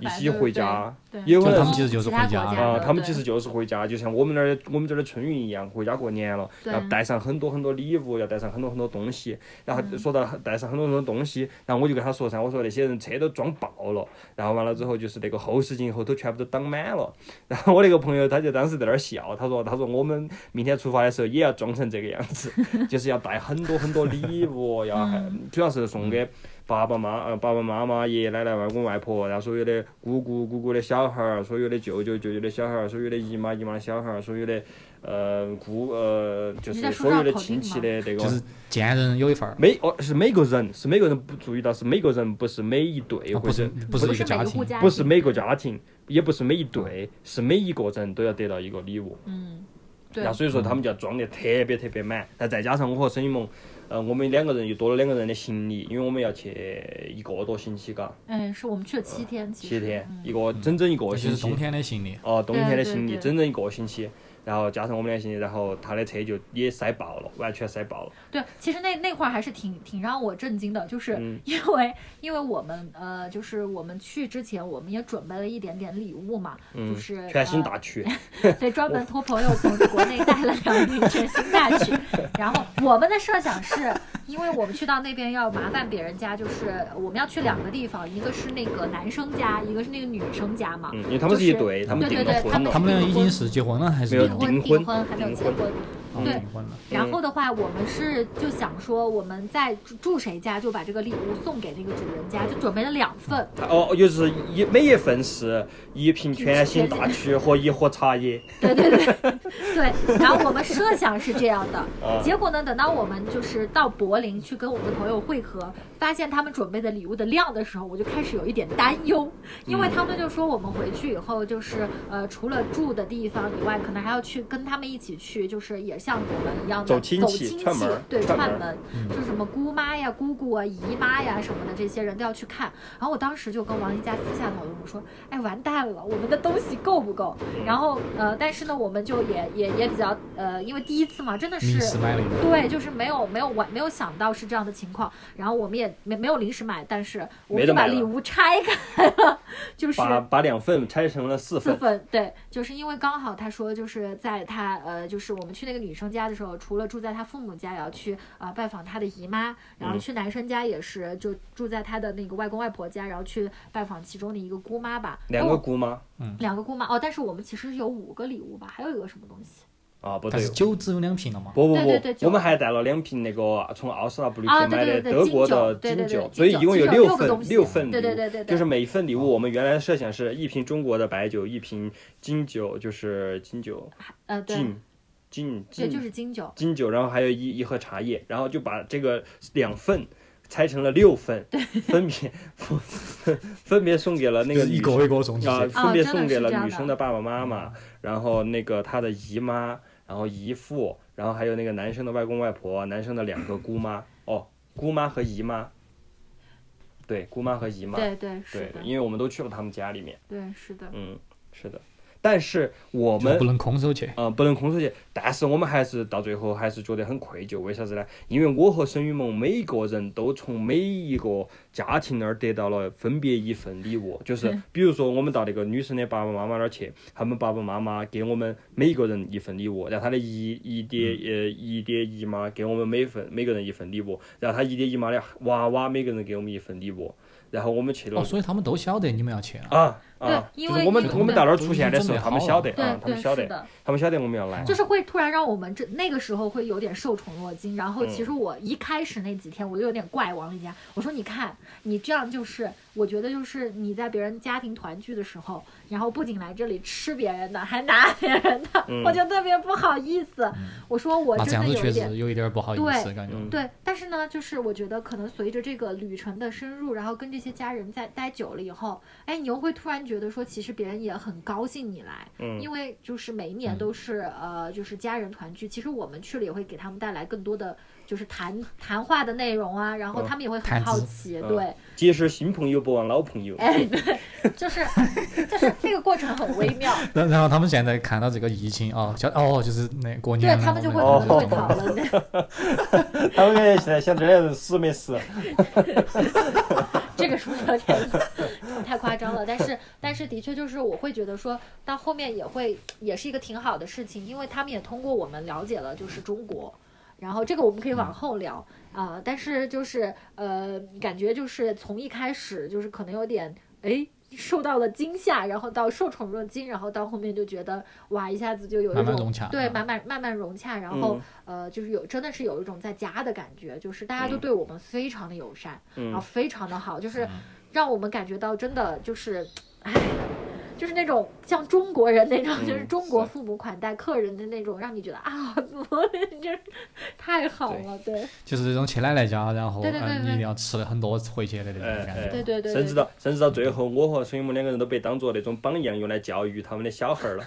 一起回家。有可能他们其实就是回家啊，他们其实就是回家，就像我们那儿我们这儿的春运一样，回家过年了，对要带上很多很多礼物，要带上很多很多东西。然后嗯说到带上很多很多东西，然后我就跟他说噻，我说那些人车都装爆了，然后完了之后就是那个后视镜后头全部都挡满了。然后我那个朋友他就当时在那儿笑，他说他说我们明天出发的时候也要装成这个样子，就是要带很多很多礼物，要主要是送给。爸爸妈呃爸爸妈妈、爷爷奶奶、外公外婆，然后所有的姑姑姑姑的小孩儿，所有的舅舅舅舅的小孩儿，所有的姨妈姨妈的小孩儿，所有的呃姑呃就是所有的亲戚的那个。就是见人有一份儿，每哦是每个人是每个人不注意到是每个人不是每一对或者不是一个家庭每个，家庭。不是每个家庭，也不是每一对，是每一个人都要得到一个礼物。嗯，对然后所以说他们就要装得特别特别满，那再加上我和沈一萌，呃，我们两个人又多了两个人的行李，因为我们要去一个多星期，嘎，嗯，是我们去了七天，七天，嗯。一个整整一个星期。冬。天的行李。哦，冬天的行李整整一个星期，然后加上我们的行李，然后他的车就也塞爆了，完全塞爆了。对，其实那那块儿还是挺挺让我震惊的，就是嗯因为、因为我们呃，就是我们去之前，我们也准备了一点点礼物嘛，嗯就是全新呃大曲，对，专门托朋友从国内带了两瓶全新大曲。然后我们的设想是，因为我们去到那边要麻烦别人家，就是我们要去两个地方，一个是那个男生家，一个是那个女生家嘛。嗯，因为他们是一就是对，他们对对对他们。他们俩已经是结婚了还是订婚订婚还没有结婚，对。然后的话，我们是就想说，我们在住住谁家就把这个礼物送给那个主人家，就准备了两份。哦，就是一每一份是一瓶全新大曲和一盒茶叶。对对对对，然后我们设想是这样的，啊结果呢，等到我们就是到柏林去跟我们的朋友会合，发现他们准备的礼物的量的时候，我就开始有一点担忧，因为他们就说我们回去以后就是呃，除了住的地方以外，可能还要去跟他们一起去，就是也像我们一样的走亲戚串门对，串门就是什么姑妈呀、姑姑啊、姨妈呀什么的，这些人都要去看。然后我当时就跟王一佳私下讨论，我说，哎，完蛋了，我们的东西够不够？然后呃，但是呢，我们就也也也比较呃，因为第一次嘛，真的是。对，就是没有没有完没有想到是这样的情况，然后我们也没没有临时买，但是我们就把礼物拆开了，就 是把把两份拆成了四份。四份，对，就是因为刚好他说就是在他呃，就是我们去那个女生家的时候，除了住在他父母家，也要去啊、呃拜访他的姨妈，然后嗯。去男生家也是就住在他的那个外公外婆家，然后去拜访其中的一个姑妈吧，两个姑妈。嗯。两个姑妈哦，但是我们其实有五个礼物吧，还有一个什么东西啊，不对但是，酒只有两瓶了嘛。不不对对对不，我们还带了两瓶那个从奥斯纳布吕啊克买的德国的金酒。所以一共有六份六份礼物，对对对就是每一份礼物我们原来的设想是一瓶中国的白酒，一瓶金酒，就是金酒呃，对，金金对，金就是金酒，金酒，然后还有一一盒茶叶，然后就把这个两份拆成了六份，分别分 分别送给了那个一个一个送啊，分别送给了女生的爸爸妈妈，然后那个她的姨妈，然后姨父，然后还有那个男生的外公外婆，男生的两个姑妈，哦，姑妈和姨妈，对，姑妈和姨妈，对对是对的，，因为我们都去了他们家里面，对是的，嗯，是的，但是我们不能空手去。嗯，不能空手去，但是我们还是到最后还是觉得很愧疚，为啥子呢？因为我和沈雨萌每个人都从每一个家庭那儿得到了分别一份礼物，就是比如说我们到那个女生的爸爸妈妈那儿去，他们爸爸妈妈给我们每一个人一份礼物，然后他的姨姨爹呃姨爹姨妈给我们每份每个人一份礼物，然后他姨爹姨妈的娃娃每个人给我们一份礼物，然后我们去了哦，所以他们都晓得你们要去了。啊啊，对因为就是我们我们到那儿出现的时候，他们晓得他们对晓得，是的。他们晓得我们要来。就是会突然让我们这那个时候会有点受宠若惊，然后其实我一开始那几天我就有点怪王丽佳，我说你看你这样就是，我觉得就是你在别人家庭团聚的时候，然后不仅来这里吃别人的，还拿 别人的，嗯我就特别不好意思。我说我真那这样子确的有一点实有一点不好意思，对感觉。嗯对，但是呢，就是我觉得可能随着这个旅程的深入，然后跟这些家人在待久了以后，哎，你又会突然觉得说，其实别人也很高兴你来，嗯。因为就是每一年都是、呃，就是家人团聚，其实我们去了也会给他们带来更多的就是谈谈话的内容啊，然后嗯他们也会很好奇，嗯对，结识新朋友不忘老朋友。哎，对，就是 就是这个过程很微妙，然然后他们现在看到这个疫情哦，晓哦，就是那过年，对他们就会可能会讨论的。他们感觉现在想这些人死没死？这个说的有点太夸张了，但是但是的确就是我会觉得说到后面也会也是一个挺好的事情，因为他们也通过我们了解了就是中国，然后这个我们可以往后聊啊、但是就是呃感觉就是从一开始就是可能有点哎。受到了惊吓，然后到受宠若惊，然后到后面就觉得哇，一下子就有一种慢慢融洽对，嗯慢慢慢慢融洽，然后、嗯。呃，就是有真的是有一种在家的感觉，就是大家都嗯。对我们非常的友善，然后嗯，非常的好，就是让我们感觉到真的就是，哎，就是那种像中国人那种，就是嗯中国父母款待客人的那种，让你觉得啊，怎么 就是太好了，对，就是这种去奶奶家，然后你一定要吃的很多回去的那种感觉。对对对，甚至到甚至到最后，我和孙雨萌两个人都被当做那种榜样用来教育他们的小孩儿了。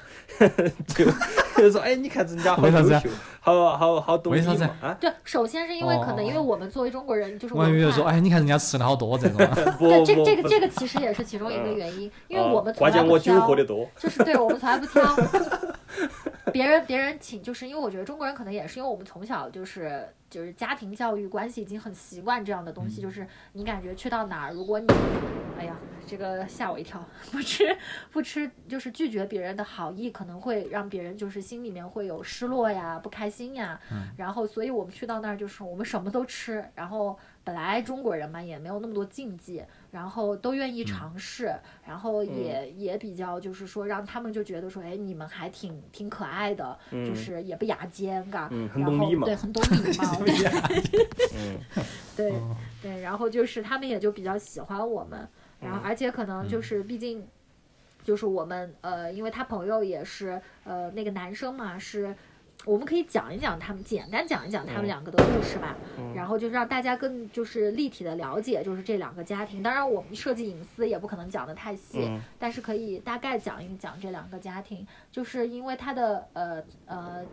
就 就说，哎，你看人家好为啥子啊优秀，好好好懂礼为啥子啊！对，首先是因为可能哦因为我们作为中国人，就是我还以为说，哎，你看人家吃的好多这种。对，这这个这个其实也是其中一个嗯原因，因为啊我们从关键我酒来不挑喝的多。就是对我们从来不挑，别人别人请，就是因为我觉得中国人可能也是因为我们从小就是就是家庭教育关系已经很习惯这样的东西，就是你感觉去到哪儿，如果你，哎呀，这个吓我一跳，不吃不吃，就是拒绝别人的好意，可能会让别人就是心里面会有失落呀、不开心呀，然后所以我们去到那儿就是我们什么都吃，然后本来中国人嘛也没有那么多禁忌，然后都愿嗯。意尝试，然后也、也比较就是说让他们就觉得说，哎，你们还挺挺可爱的，就是也不牙尖，嘎，嗯很然后懂礼貌对，很懂礼貌，对 嗯。对哦。对，然后就是他们也就比较喜欢我们，然后而且可能就是毕竟。就是我们呃，因为他朋友也是呃那个男生嘛，是我们可以讲一讲他们，简单讲一讲他们嗯两个的故事吧，然后就是让大家更就是立体的了解，就是这两个家庭。当然，我们涉及隐私也不可能讲的太细，嗯但是可以大概讲一讲这两个家庭，就是因为他的呃呃。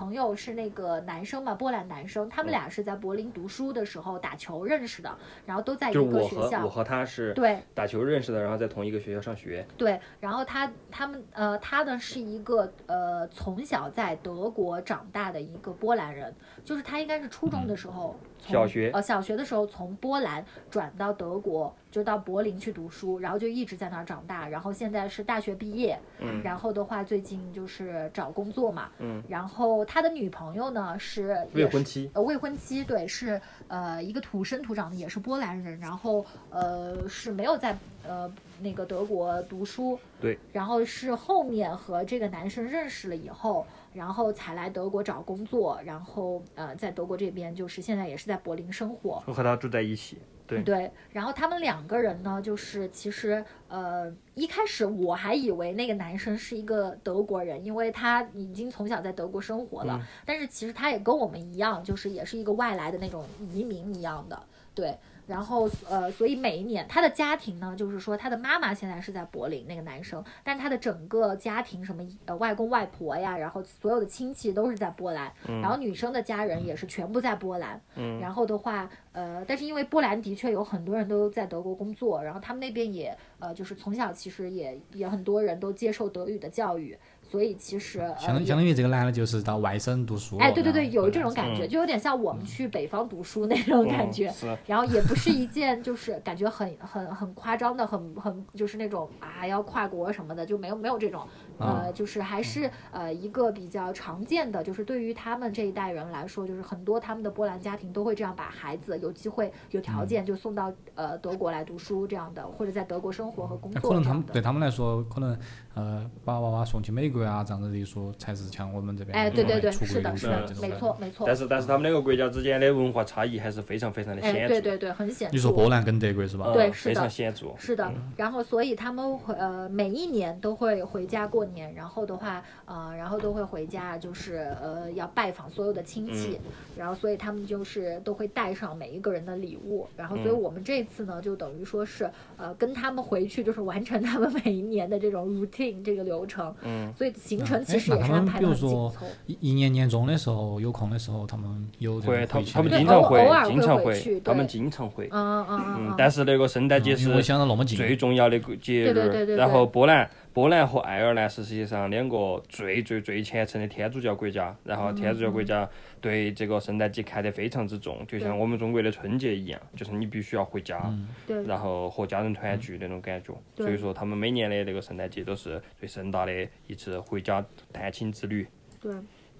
朋友是那个男生嘛，波兰男生，他们俩是在柏林读书的时候打球认识的，然后都在一个学校我和我。和他是对，打球认识的，然后在同一个学校上学。对，然后他他们呃，他呢是一个呃从小在德国长大的一个波兰人，就是他应该是初中的时候，从小学呃小学的时候从波兰转到德国，就到柏林去读书，然后就一直在那儿长大，然后现在是大学毕业，嗯然后的话最近就是找工作嘛，嗯然后他的女朋友呢是未婚妻呃，未婚妻对，是呃一个土生土长的，也是波兰人，然后呃是没有在呃那个德国读书，对，然后是后面和这个男生认识了以后，然后才来德国找工作，然后呃在德国这边就是现在也是在柏林生活，我和他住在一起。对对，然后他们两个人呢，就是其实呃，一开始我还以为那个男生是一个德国人，因为他已经从小在德国生活了，但是其实他也跟我们一样，就是也是一个外来的那种移民一样的，对。然后呃，所以每一年他的家庭呢，就是说他的妈妈现在是在柏林，那个男生，但他的整个家庭什么呃外公外婆呀，然后所有的亲戚都是在波兰，然后女生的家人也是全部在波兰，然后的话呃，但是因为波兰的确有很多人都在德国工作，然后他们那边也呃就是从小其实也也很多人都接受德语的教育，所以其实呃相当相当于这个男的就是到外省读书。哎，对对对，有这种感觉，嗯就有点像我们去北方读书那种感觉。然后也不是一件就是感觉很很很夸张的，很很就是那种啊要跨国什么的，就没有没有这种，呃，就是还是呃一个比较常见的，就是对于他们这一代人来说，就是很多他们的波兰家庭都会这样把孩子有机会有条件就送到呃德国来读书这样的，或者在德国生活和工作可能他。们对他们来说，可能呃把娃娃送去美国啊这样子的一说，才是像我们这边哎，对对对，出国是的，是的留学这，种没。错没错但。是但是他们两个国家之间的文化差异还是非常非常的哎，显著，对对对，很显著。你说波兰跟德国是吧？对是的常显著。是的，然后所以他们会呃每一年都会回家过年，然后的话呃然后都会回家，就是呃要拜访所有的亲戚，然后所以他们就是都会带上每一个人的礼物，然后所以嗯我们这次呢就等于说是呃跟他们回去就是完成他们每一年的这种 routine 这个流程，嗯，所以行程哎其实他们也是安排比如说的很紧凑。一一年年终的时候有空的时候，他们有回去他他们经常会经常会他们经常会。嗯嗯嗯嗯嗯，，但是那个圣诞节是最重要的个节对对对对日，然后波兰波兰和爱尔兰是世界上两个最最最虔诚的天主教国家，然后天主教国家对这个圣诞节看得非常之重，就像我们中国的春节一样，就是你必须要回家，对。然后和家人团聚那种感觉。对。所以说他们每年的那个圣诞节都是最盛大的一次回家探亲之旅。对。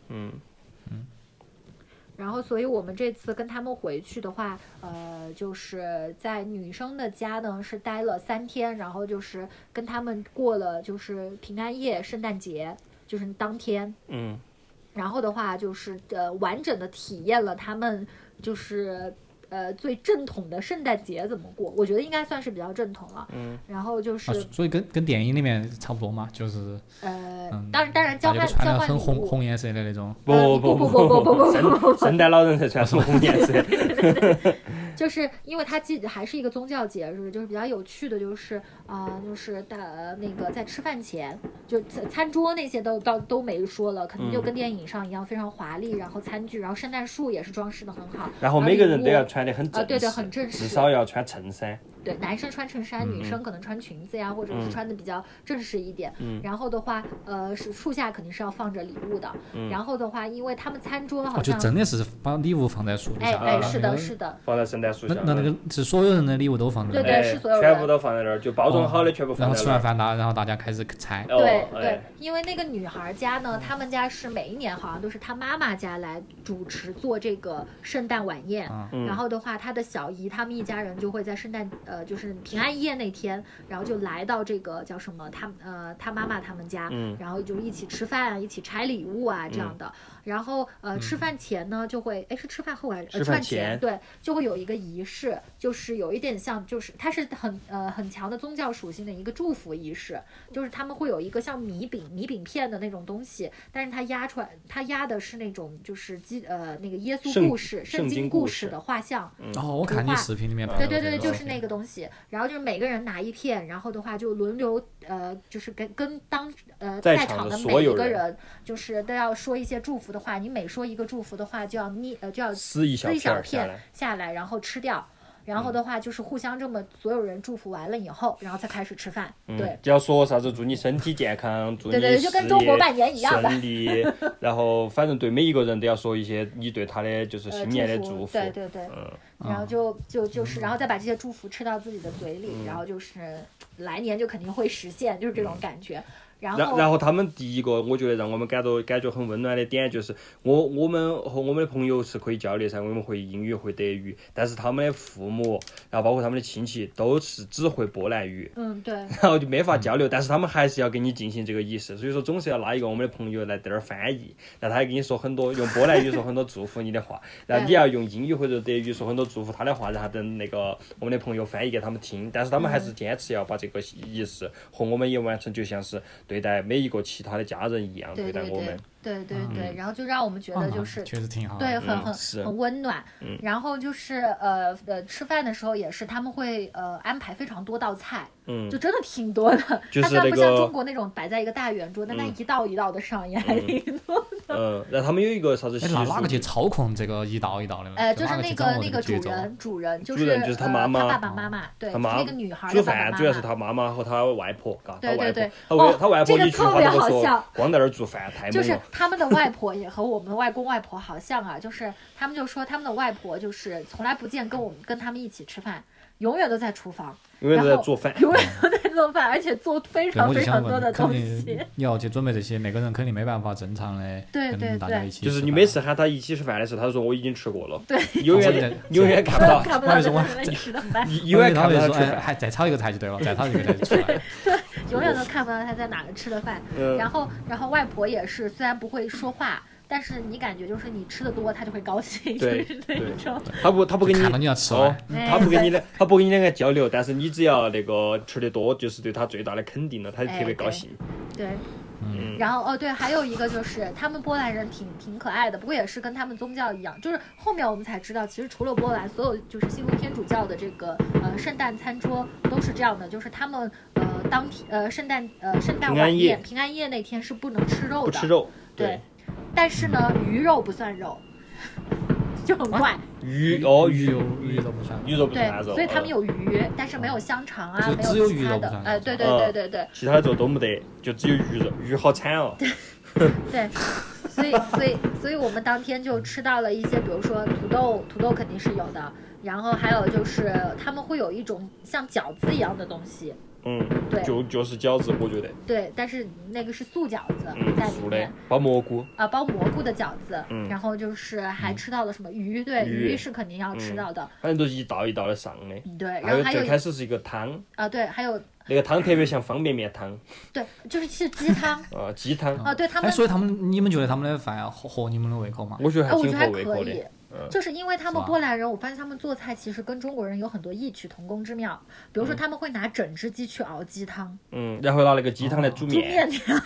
嗯，然后，所以我们这次跟他们回去的话，呃，就是在女生的家呢是待了三天，然后就是跟他们过了就是平安夜、圣诞节，就是当天。嗯，然后的话就是呃完整的体验了他们就是呃最正统的圣诞节怎么过，我觉得应该算是比较正统了。嗯。然后就是啊，所以跟跟电影里面差不多嘛，就是呃嗯，当然当然交换交换很红。红颜色的那种。不不不不不不不不圣圣诞老人才穿什么红颜色？就是因为它既还是一个宗教节日，就是比较有趣的，就是啊、呃就是大、呃那个在吃饭前，就餐餐桌那些都到都没说了，可能就跟电影上一样非常华丽，然后餐具，然后圣诞树也是装饰的很好，然后每个人都要穿的很正式，啊对对很正式至少要穿衬衫。对，男生穿衬衫，女嗯生可能穿裙子呀，或者是嗯穿的比较正式一点。嗯然后的话，呃，是树下肯定是要放着礼物的。嗯然后的话，因为他们餐桌好像，真的是把礼物放在树底下。哎哎，啊是的，是的，放在圣诞树下。那那那个是所有人的礼物都放在那对儿。哎是所有人全部都放在那儿，就包装好的全部然后放在那儿。吃完饭大，然后大家开始拆。哦对对哎，因为那个女孩家呢，他们家是每一年好像都是她妈妈家来主持做这个圣诞晚宴。然后的话，她的小姨他们一家人就会在圣诞呃，就是平安夜那天，然后就来到这个叫什么，他呃他妈妈他们家，嗯然后就一起吃饭啊，一起拆礼物啊这样的。然后呃，吃饭前呢就会，哎是吃饭后还是呃吃饭饭前？对，就会有一个仪式，就是有一点像，就是它是很呃很强的宗教属性的一个祝福仪式，就是他们会有一个像米饼米饼片的那种东西，但是它压出来，它压的是那种就是基呃那个耶稣故事、圣经经故事的画像。哦，我看你视频里面拍对对对，就是那个东西。然后就是每个人拿一片，然后的话就轮流呃，就是跟跟当呃在场的每一个人，就是都要说一些祝福的话。你每说一个祝福的话，就要捏呃就要撕一小撕一小片下片来。下来，然后吃掉。然后的话就是互相这么所有人祝福完了以后，然后才开始吃饭。对嗯，，只要说啥子祝你身体健康，祝你对对对就跟中国拜年一样的顺利，然后反正对每一个人都要说一些你对他的就是呃新年的祝祝福。对对对。嗯，然后就就就是，然后再把这些祝福吃到自己的嘴里，然后就是来年就肯定会实现，就是这种感觉。然后然然后他们第一个，我觉得让我们感到感觉很温暖的点就是，我我们和我们的朋友是可以交流噻，我们会英语会德语，但是他们的父母，然后包括他们的亲戚都是只会波兰语。嗯对，然后就没法交流，但是他们还是要给你进行这个仪式，所以说总是要拉一个我们的朋友来在那儿翻译，然后他还给你说很多用波兰语说很多祝福你的话，然后你要用英语或者德语说很多祝福他的话，然后等那个我们的朋友翻译给他们听，但是他们还是坚持要把这个仪式和我们也完成，就像是对待每一个其他的家人一样对待我们。对对对，然后就让我们觉得就是啊确实挺好。对，很很嗯很温暖。然后就是呃呃，吃饭的时候也是，他们会呃安排非常多道菜，嗯就真的挺多的。就是它虽然那个不像中国那种摆在一个大圆桌，但它一道一道的上也还挺多。嗯，然后他们有一个啥子那哪个去操控这个一道一道的？呃，就是那个那个主人，主人就主人就是他妈妈他爸爸妈妈，对，他妈那个女孩煮的爸爸妈妈。饭主要是他妈妈和他外婆，嘎，他外婆对对对，他外哦他外婆一句这个特别话都不说好笑，光在那儿做饭太就是猛了。他们的外婆也和我们外公外婆好像啊，就是他们就说他们的外婆就是从来不见跟我们跟他们一起吃饭，永远都在厨房，永远都然后在做饭。永远都在做饭，而且做非，常非常多的东西。你要去准备这些，那个人肯定没办法正常的对对跟大家对一起吃饭。就是你每次喊他一起吃饭的时候，他就说我已经吃过了，对，永远对永远看不到，看不到在我那边吃的饭，永远看不到他吃饭。还再炒一个菜就对了，再炒一个菜就出来了。永远都看不到他在哪儿吃的饭。嗯然后，然后外婆也是，虽然不会说话，但是你感觉就是你吃的多，他就会高兴，就对是那种。他不他不跟你看到你要吃哦完，，他不跟你的他不跟你两个交流，但是你只要那个吃的多，就是对他最大的肯定了，他就特别高兴。对，嗯。然后哦对，还有一个就是他们波兰人挺挺可爱的，不过也是跟他们宗教一样，就是后面我们才知道，其实除了波兰，所有就是信奉天主教的这个呃圣诞餐桌都是这样的，就是他们呃当天呃圣诞呃圣诞晚平安夜。宴平安夜那天是不能吃肉的，不吃肉，对，但是呢鱼肉不算肉，就很怪。鱼哦鱼鱼肉鱼肉不算。鱼肉不对所以他们嗯有鱼，但是没有香肠啊，没有其他的鱼肉，呃，对对嗯对对对其他的肉都没得，就只有鱼肉，鱼好惨哦。对，所以所以所以我们当天就吃到了一些，比如说土豆，土豆肯定是有的，然后还有就是他们会有一种像饺子一样的东西，嗯，对就就是饺子，我觉得，对，但是那个是素饺子嗯在，里素的面。包蘑菇，啊，包蘑菇的饺子，嗯然后就是还吃到了什么鱼，对，鱼鱼是肯定要吃嗯到的，反正都是一道一道的上的。对，然还有后还有一最开始是一个汤，啊，对，还有那个汤特别像方便面汤，对，就是是鸡汤 啊，鸡汤，啊，对他们哎，所以他们，你们觉得他们的饭合合你们的胃口吗？哎，我觉得还挺合胃口的可以。。就是因为他们波兰人，我发现他们做菜其实跟中国人有很多异曲同工之妙。比如说，他们会拿整只鸡去熬鸡汤，嗯，然后拿那个鸡汤来煮煮面，面条。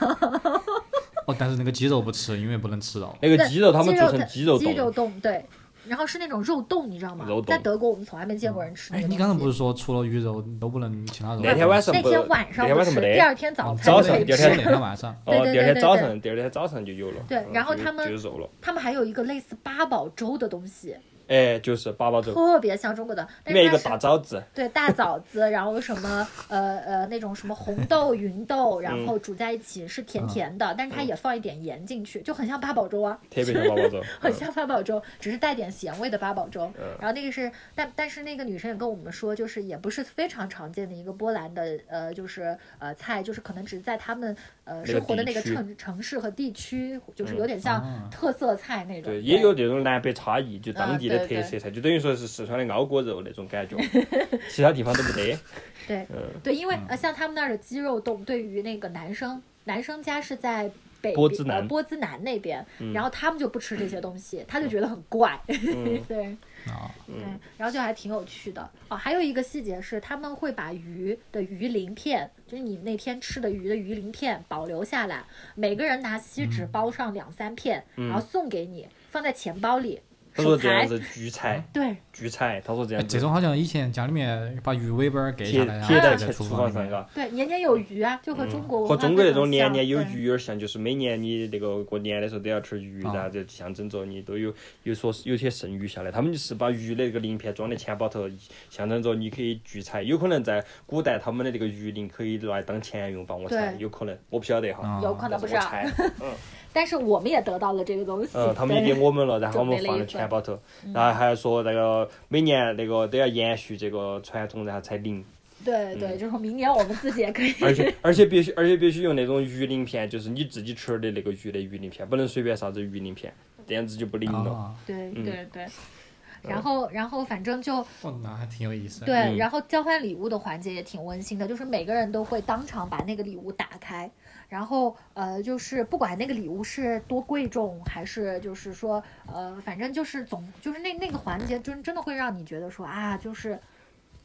哦，但是那个鸡肉不吃，因为不能吃到。那个鸡肉他们做成鸡肉鸡肉，冻，对。然后是那种肉冻，你知道吗在德国我们从来没见过人吃那哎，你刚才不是说除了鱼肉都不能其他肉？那天晚上那天晚上不吃，第二天早哦早上第二天那天晚上。哦，对对第二天早上，第二天早上就有了。对然后他们就有肉了。他们还有一个类似八宝粥的东西，哎，就是八宝粥，特别像中国的，但里面一个大枣子，对大枣子，然后什么呃呃那种什么红豆、芸豆，然嗯后煮在一起是甜甜的，但是它也放一点盐进去，就很像八宝粥啊。特别像八宝粥。很嗯像八宝粥，只是带点咸味的八宝粥。嗯然后那个是，但但是那个女生也跟我们说，就是也不是非常常见的一个波兰的呃，就是呃菜，就是可能只是在他们呃生活的那个城城市和地区，就是有点啊像特色菜那种。对，也有这种南北差异，就当地的特色菜，就等于说是四川的熬锅肉那种感觉，其他地方都没得。对嗯对，因为呃，像他们那儿的鸡肉冻，对于那个男生，男生家是在北波兹南呃、波兹南那边，然后他们就不吃这些东西，他就觉得很怪。嗯对啊，对，然后就还挺有趣的。哦。还有一个细节是，他们会把鱼的鱼鳞片，就是你那天吃的鱼的鱼鳞片保留下来，每个人拿锡纸包上两三片，然后送给你，放在钱包里他。说这样子聚财，对聚财，他说这哎样这种好像以前家里面把鱼尾巴儿割下贴贴在厨厨房上。嘎。对，年年有余啊，就和中国文和中国那种年年有余有点像，就是每年你那个过年的时候都要吃鱼，啊然后就象征着你都有有说是有些剩余下来。他们就是把鱼的那个鳞片装在钱包头，象征着你可以聚财。有可能在古代他们的那个鱼鳞可以拿来当钱用，吧我猜，有可能，我不晓得哈。啊有可能但是我们也得到了这个东西。嗯，他们也给我们了，然后我们放在钱包头，然后还说那个每年那个都要延续这个传统，然后才领。对对，就是明年我们自己也可以。而且 而且必须而且必须用那种鱼鳞片，就是你自己吃的那个鱼的鱼鳞片，不能随便啥子鱼鳞片，这样子就不灵了。啊，对嗯对对。然后，然后反正就哦，那还挺有意思。对，嗯然后交换礼物的环节也挺温馨的，就是每个人都会当场把那个礼物打开，然后呃，就是不管那个礼物是多贵重，还是就是说呃，反正就是总就是那那个环节真真的会让你觉得说啊，就是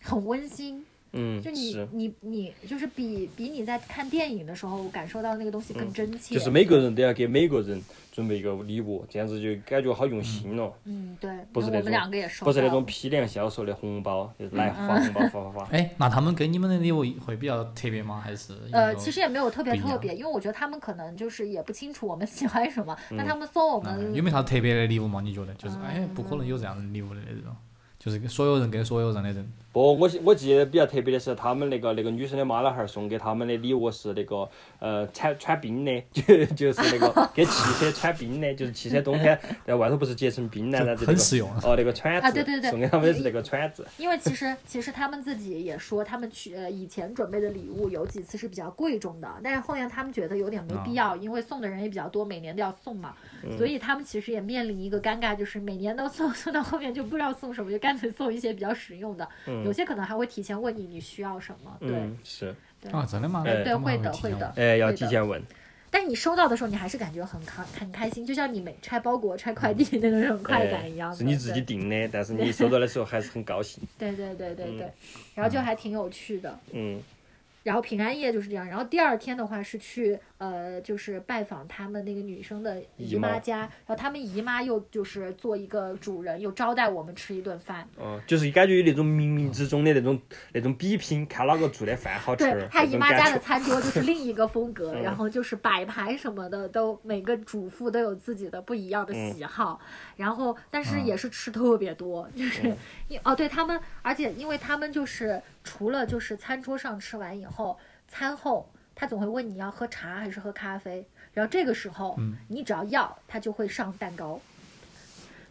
很温馨。嗯，就你，你你就是比比你在看电影的时候感受到那个东西更真切。嗯就是每个人都要给每个人准备一个礼物，这样子就感觉好用心了。嗯对，不是那种然后我们两个也收不是那种批量销售的红包，就是来嗯发红包发发发。哎，那他们给你们的礼物会比较特别吗？还是呃，其实也没有特别特别，因为我觉得他们可能就是也不清楚我们喜欢什么，嗯那他们送我嗯们有没有啥特别的礼物吗？你觉得就是哎，嗯不可能有这样的礼物的那种，就是给所有人给所有人的人。不，我我记得比较特别的是，他们那个那个女生的妈老汉儿送给他们的礼物是那个呃铲铲冰的，就就是那个 给汽车铲冰的，就是汽车冬天在外头不是结成冰呢，就然后这个很实用哦那个铲子，啊对对对送给他们的是那个铲子。因为其实其实他们自己也说，他们去呃以前准备的礼物有几次是比较贵重的，但是后面他们觉得有点没必要，因为送的人也比较多，每年都要送嘛，所以他们其实也面临一个尴尬，就是每年都送，送到后面就不知道送什么，就干脆送一些比较实用的，有些可能还会提前问你你需要什么，对。嗯，是，对啊，真的吗？哎对，会的，会的。哎，要提前问。但是你收到的时候，你还是感觉很开很开心，就像你每拆包裹、拆快递的那种快感一样。哎是你自己定的，但是你收到的时候还是很高兴。对对对对对对，然后就还挺有趣的。嗯然后平安夜就是这样，然后第二天的话是去呃，就是拜访他们那个女生的姨姨妈妈家，然后他们姨妈又就是做一个主人，又招待我们吃一顿饭。哦，就是感觉有那种冥冥之中的那种那种比拼，看哪个做的饭好吃。对他姨妈家的餐桌就是另一个风格，嗯。然后就是摆盘什么的都每个主妇都有自己的不一样的嗯。喜好，然后但是嗯。也是吃特别多，就是哦对他们，而且因为他们就是除了就是餐桌上吃完以后，餐后他总会问你要喝茶还是喝咖啡，然后这个时候嗯你只要要，他就会上蛋糕，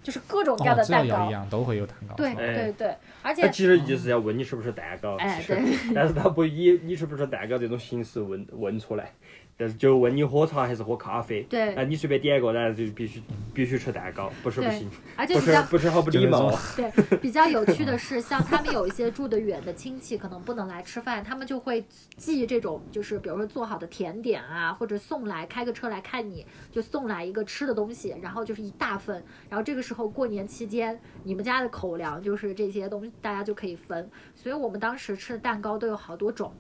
就是各种各样哦，的蛋糕只要要一，样都会有蛋糕。对对对，而且他其实就是要问你是不是蛋糕，哎其实但是他不以你是不是蛋糕这种形式问问出来，但是就问你喝茶还是喝咖啡。对啊，你随便点一个，然后就必须必须吃蛋糕，不吃不行，不而且比较吃不吃好不礼貌。对，比较有趣的是，像他们有一些住得远的亲戚，可能不能来吃饭，他们就会寄这种，就是比如说做好的甜点啊，或者送来开个车来看你，就送来一个吃的东西，然后就是一大份，然后这个时候过年期间，你们家的口粮就是这些东西，大家就可以分。所以我们当时吃的蛋糕都有好多种。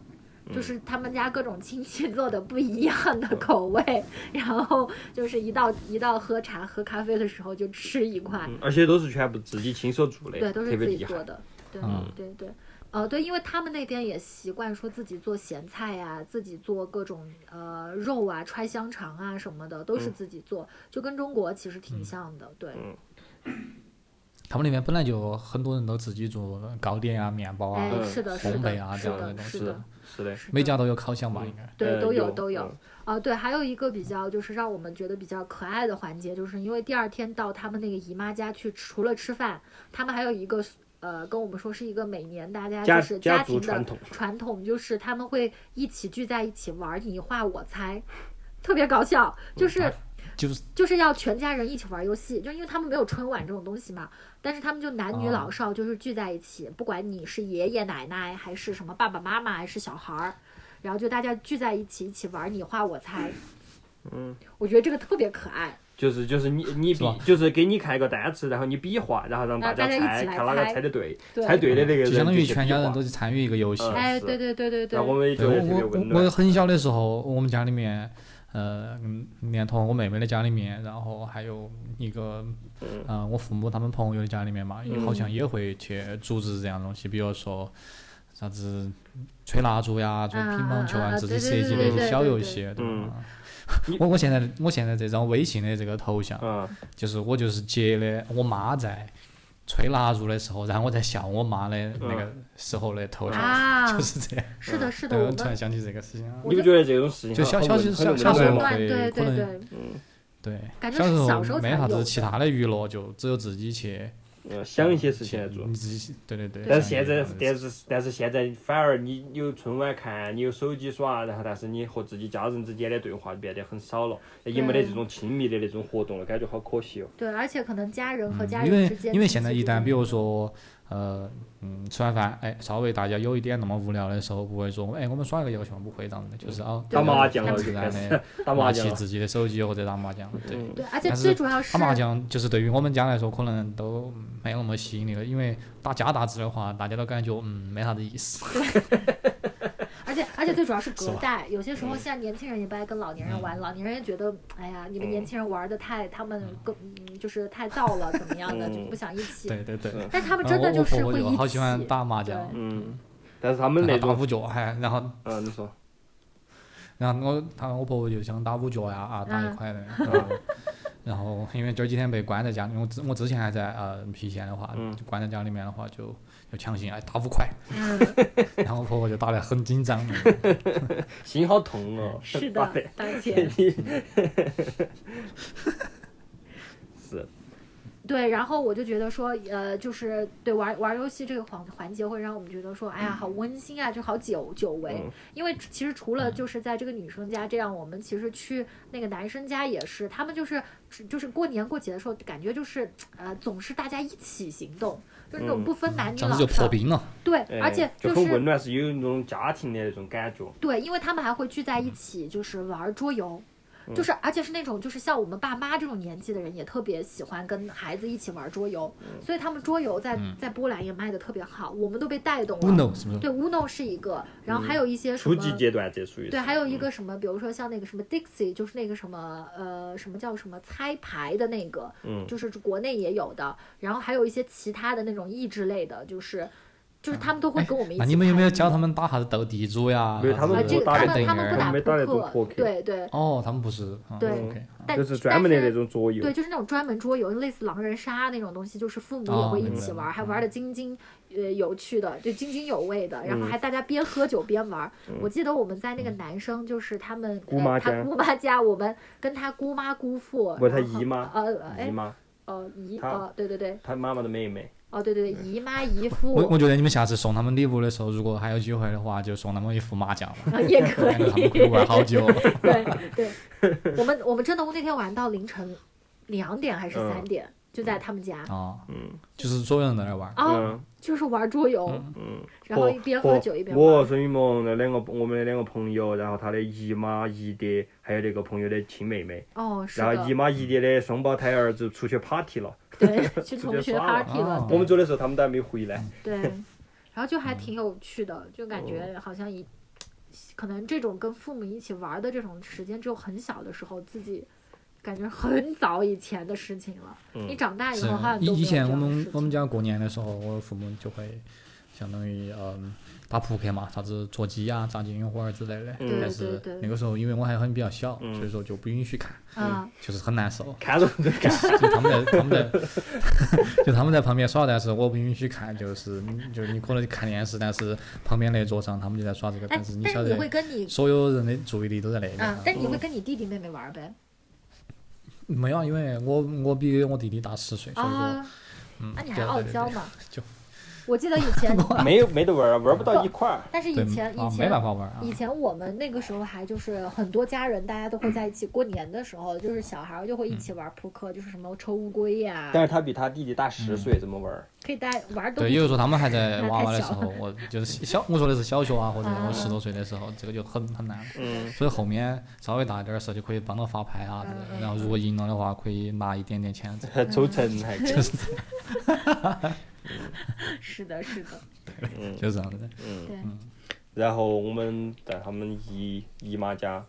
就是他们家各种亲戚做的不一样的口味，然后就是一到一到喝茶喝咖啡的时候就吃一块，嗯而且都是全部自己亲手做的，对，都是自。己做的，对、嗯。对对，呃，对，因为他们那边也习惯说自己做咸菜呀、自己做各种呃肉啊、揣香肠啊什么的，都是嗯。自己做，就跟中国其实挺像的，对。嗯。他们那边本来就很多人都自己做糕点啊、面包啊哎，嗯是的，是烘，焙啊这样的，的东西。是的，是的，每家都有烤箱吧？嗯应该。对，呃都有有都有嗯。啊，对，还有一个比较就是让我们觉得比较可爱的环节，就是因为第二天到他们那个姨妈家去，除了吃饭，他们还有一个呃跟我们说是一个每年大家家就是家家庭的传统传统，就是他们会一起聚在一起玩你画我猜，特别搞笑，就是。嗯就是就是要全家人一起玩游戏，就因为他们没有春晚这种东西嘛，但是他们就男女哦老少就是聚在一起，不管你是爷爷奶奶还是什么爸爸妈妈还是小孩儿，然后就大家聚在一起一起玩你画我猜。嗯，我觉得这个特别可爱。就是就是你你比就是给你看一个单词，然后你比划，然后让大家一猜，起来看哪个猜猜的对，对猜对的那个人就相当于全家人都去参与一个游戏。嗯哎，对对对对对那我们也觉，得特别我温暖。我我很小的时候，我们家里面，呃，嗯连同我妹妹的家里面，然后还有一个，嗯呃，我父母他们朋友的家里面嘛，也嗯好像也会去组织这样东西，比如说啥子吹蜡烛呀、做乒乓球啊自己设计的一些小游戏，对嗯吧？我我现在我现在这张微信的这个头像，嗯，就是我就是截的我妈在吹蜡烛的时候，然后我在笑我妈的那个时候的头像，啊。就，是这样。是的，是的，我我突然想起这个事情你不觉得这种事情就小小小时候对对可能对，嗯。对，感觉小时是小时候候没啥才有的。子其他的娱乐，就只有自己去嗯，想一些事情来做。你自己对对对。但是现在但是但是现在反而你有春晚看，你有手机耍，然后但是你和自己家人之间的对话就变得很少了，也没得这种亲密的那种活动了，感觉好可惜哦。对，而且可能家人和家人之间，因为现在一旦比如说。说呃嗯吃完饭哎稍微大家有一点那么无聊的时候，不会说哎我们耍一个游戏嘛，不会这样的，就是哦打麻将了了就开始自然的打麻将了。拿 起自己的手机或者打麻将，对。嗯对，而且最主要是打麻将就是对于我们家来说，可能都没有那么吸引力了，因为打家大字的话，大家都感觉嗯没啥子意思。而且最主要是隔代，有些时候现在年轻人也不爱跟老年人玩，老年人也觉得，哎呀，你们年轻人玩的太，他们更嗯就是太燥了，怎么样的，就不想一起。对对对。是但他们嗯真的就是会一起。就好喜欢打麻将，嗯，但是他们那种，打五角，还然后嗯，你说，然后我他我婆婆就想打五角呀啊打一块的，然后 然后因为这几天被关在家里，我之我之前还在呃郫县的话，嗯。就关在家里面的话就就强行哎打五块，嗯，然后我婆婆就打得很紧张，心好痛哦。是的，当前 是，对，然后我就觉得说，呃，就是对玩玩游戏这个环环节会让我们觉得说，哎呀，好温馨啊，就好久久违。嗯。因为其实除了就是在这个女生家这样，我们其实去那个男生家也是，他们就是就是过年过节的时候，感觉就是呃总是大家一起行动，就是那种嗯不分男女老少。破冰了。对，哎而且就是很温暖，是有那种家庭的那种感觉。对，因为他们还会聚在一起，就是玩桌游。就是，而且是那种，就是像我们爸妈这种年纪的人，也特别喜欢跟孩子一起玩桌游，所以他们桌游在在波兰也卖的特别好，我们都被带动了。Uno 是不是？对，Uno 是一个，然后还有一些什么，初级阶段这属于。对，还有一嗯个什么，比如说像那个什么 Dixie，就是那个什么呃什么叫什么猜牌的那个，嗯就是国内也有的，然后还有一些其他的那种益智类的，就是就是他们都会跟我们一起那你们有没有教他们打啥子斗地主呀？没有他们啊，这个他不打那们他们不打扑扑克对对哦，他们不是。啊对就是专门的但是那种桌游。对，就是那种专门桌游，类似狼人杀那种东西，就是父母也哦会一起玩，还嗯玩的津津呃有趣的，就津津有味的，然后嗯还大家边喝酒边玩。我记得我们在那个男生，就是他们姑妈家呃他姑妈家，我们跟他姑妈姑父，不是他姨妈呃哎姨妈，哦姨他哦对对对他妈妈的妹妹。哦对对对姨妈姨我我觉得你们下次送他们礼物的时候，如果还有机会的话，就送他们一副麻将吧，啊也 可感觉他们可以以，玩好久。对对，我们我们真的那天玩到凌晨两点还是三嗯。点，就在他们家。啊，嗯。就是所有人都在玩。啊，嗯就是玩桌游，嗯。然后一边喝酒一边我、玩。孙雨萌那两个我们的两个朋友，然后他的姨妈、姨爹，还有那个朋友的亲妹妹，哦，是然后姨妈姨爹的双胞胎儿子出去 party 了。对，去直同学接刷了 party 了，哦我们走的时候他们都还没回来。对，然后就还挺有趣的，就感觉好像一，可能这种跟父母一起玩的这种时间，只有很小的时候自己感觉很早以前的事情了。嗯你长大以后好像以以前我们我们家过年的时候，我父母就会相当于嗯打扑克嘛，啥子捉鸡呀、炸金花儿之类的。嗯但是那个时候因为我还很比较小，嗯所以说就不允许看，啊，就是很难受。看着就他们在他们在就他们在旁边耍，但是我不允许看，就是就是你可能看电视，但是旁边那桌上他们就在耍这个，哎但是，你晓得会跟你所有人的注意力都在那边。啊，但你会跟你弟弟妹妹玩呗？没有啊，因为我我比我弟弟大十岁，所以说啊，嗯，那你还对对对对傲娇嘛？就我记得以前，没有没得玩儿，玩儿不到一块儿。但是以前以前，没前办法玩啊。以前我们那个时候还就是很多家人，大家都会在一起。过年的时候，就是小孩儿就会一起玩扑克，就是什么抽乌龟呀、但是他比他弟弟大十岁，怎么玩儿？可以带玩儿都对，不有的时候他们还在 娃娃的时候，我就是小，我说的是小学啊，或者啊我十多岁的时候，这个就很很难。嗯，所以后面稍微大一点的时候就可以帮到发牌啊，然后如果赢了的话，可以拿一点点钱。抽成还 可以。是的，是的，对就这样子的。嗯。对。然后我们在他们姨姨妈家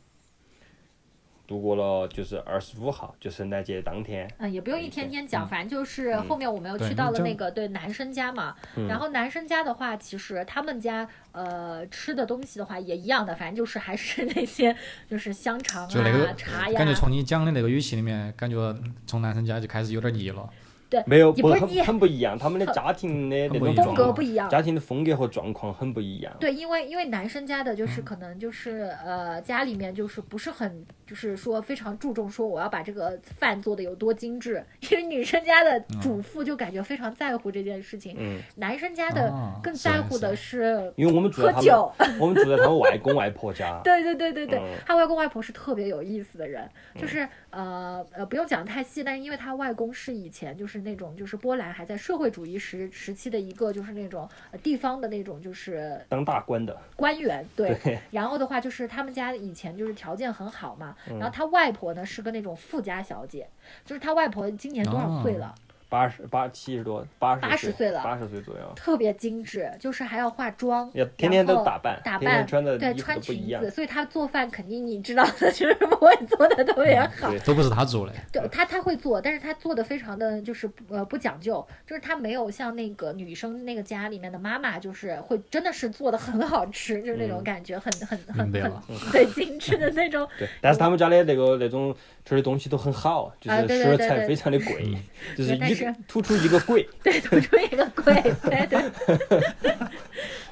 度过了，就是二十五号，就圣诞节当天。嗯，也不用一天天讲，反正就是后面我们又去到了那个对男生家嘛，嗯然后男生家的话，其实他们家呃吃的东西的话也一样的，反正就是还是那些就是香肠就那个啊、茶呀感，觉从你讲的那个语气里面，感觉从男生家就开始有点腻了。对，没有，不很很不一样，他们的家庭的那种很不一样风，格不一样。家庭的风格和状况很不一样。对，因为因为男生家的就是可能就是呃家里面就是不是很就是说非常注重说我要把这个饭做的有多精致，因为女生家的主妇就感觉非常在乎这件事情，嗯，男生家的啊更在乎的是因为我们住在他喝酒。们，我们住在他们外公外婆家。对对对对对，嗯他外公外婆是特别有意思的人，就是呃呃不用讲太细，但是因为他外公是以前就是那种就是波兰还在社会主义时时期的一个就是那种呃地方的那种就是当大官的，官员，对。对，然后的话就是他们家以前就是条件很好嘛，嗯然后他外婆呢是个那种富家小姐，就是他外婆今年多少岁哦了？八十八七十多，八十八十岁了八十岁左右。特别精致，就是还要化妆，要天天都打扮，打天天扮穿的对穿都不一样裙子，。所以他做饭肯定你知道的，就是不会做的特别好。对，都不是他做的，对他他会做，但是他做的非常的就是呃不讲究，就是他没有像那个女生那个家里面的妈妈，就是会真的是做的很好吃，就是那种嗯感觉很很很很精致的那种。对，但是他们家的那个那种吃的东西都很好，就啊是食材非常的贵，就是个突出一个贵。对，突出一个贵，对对。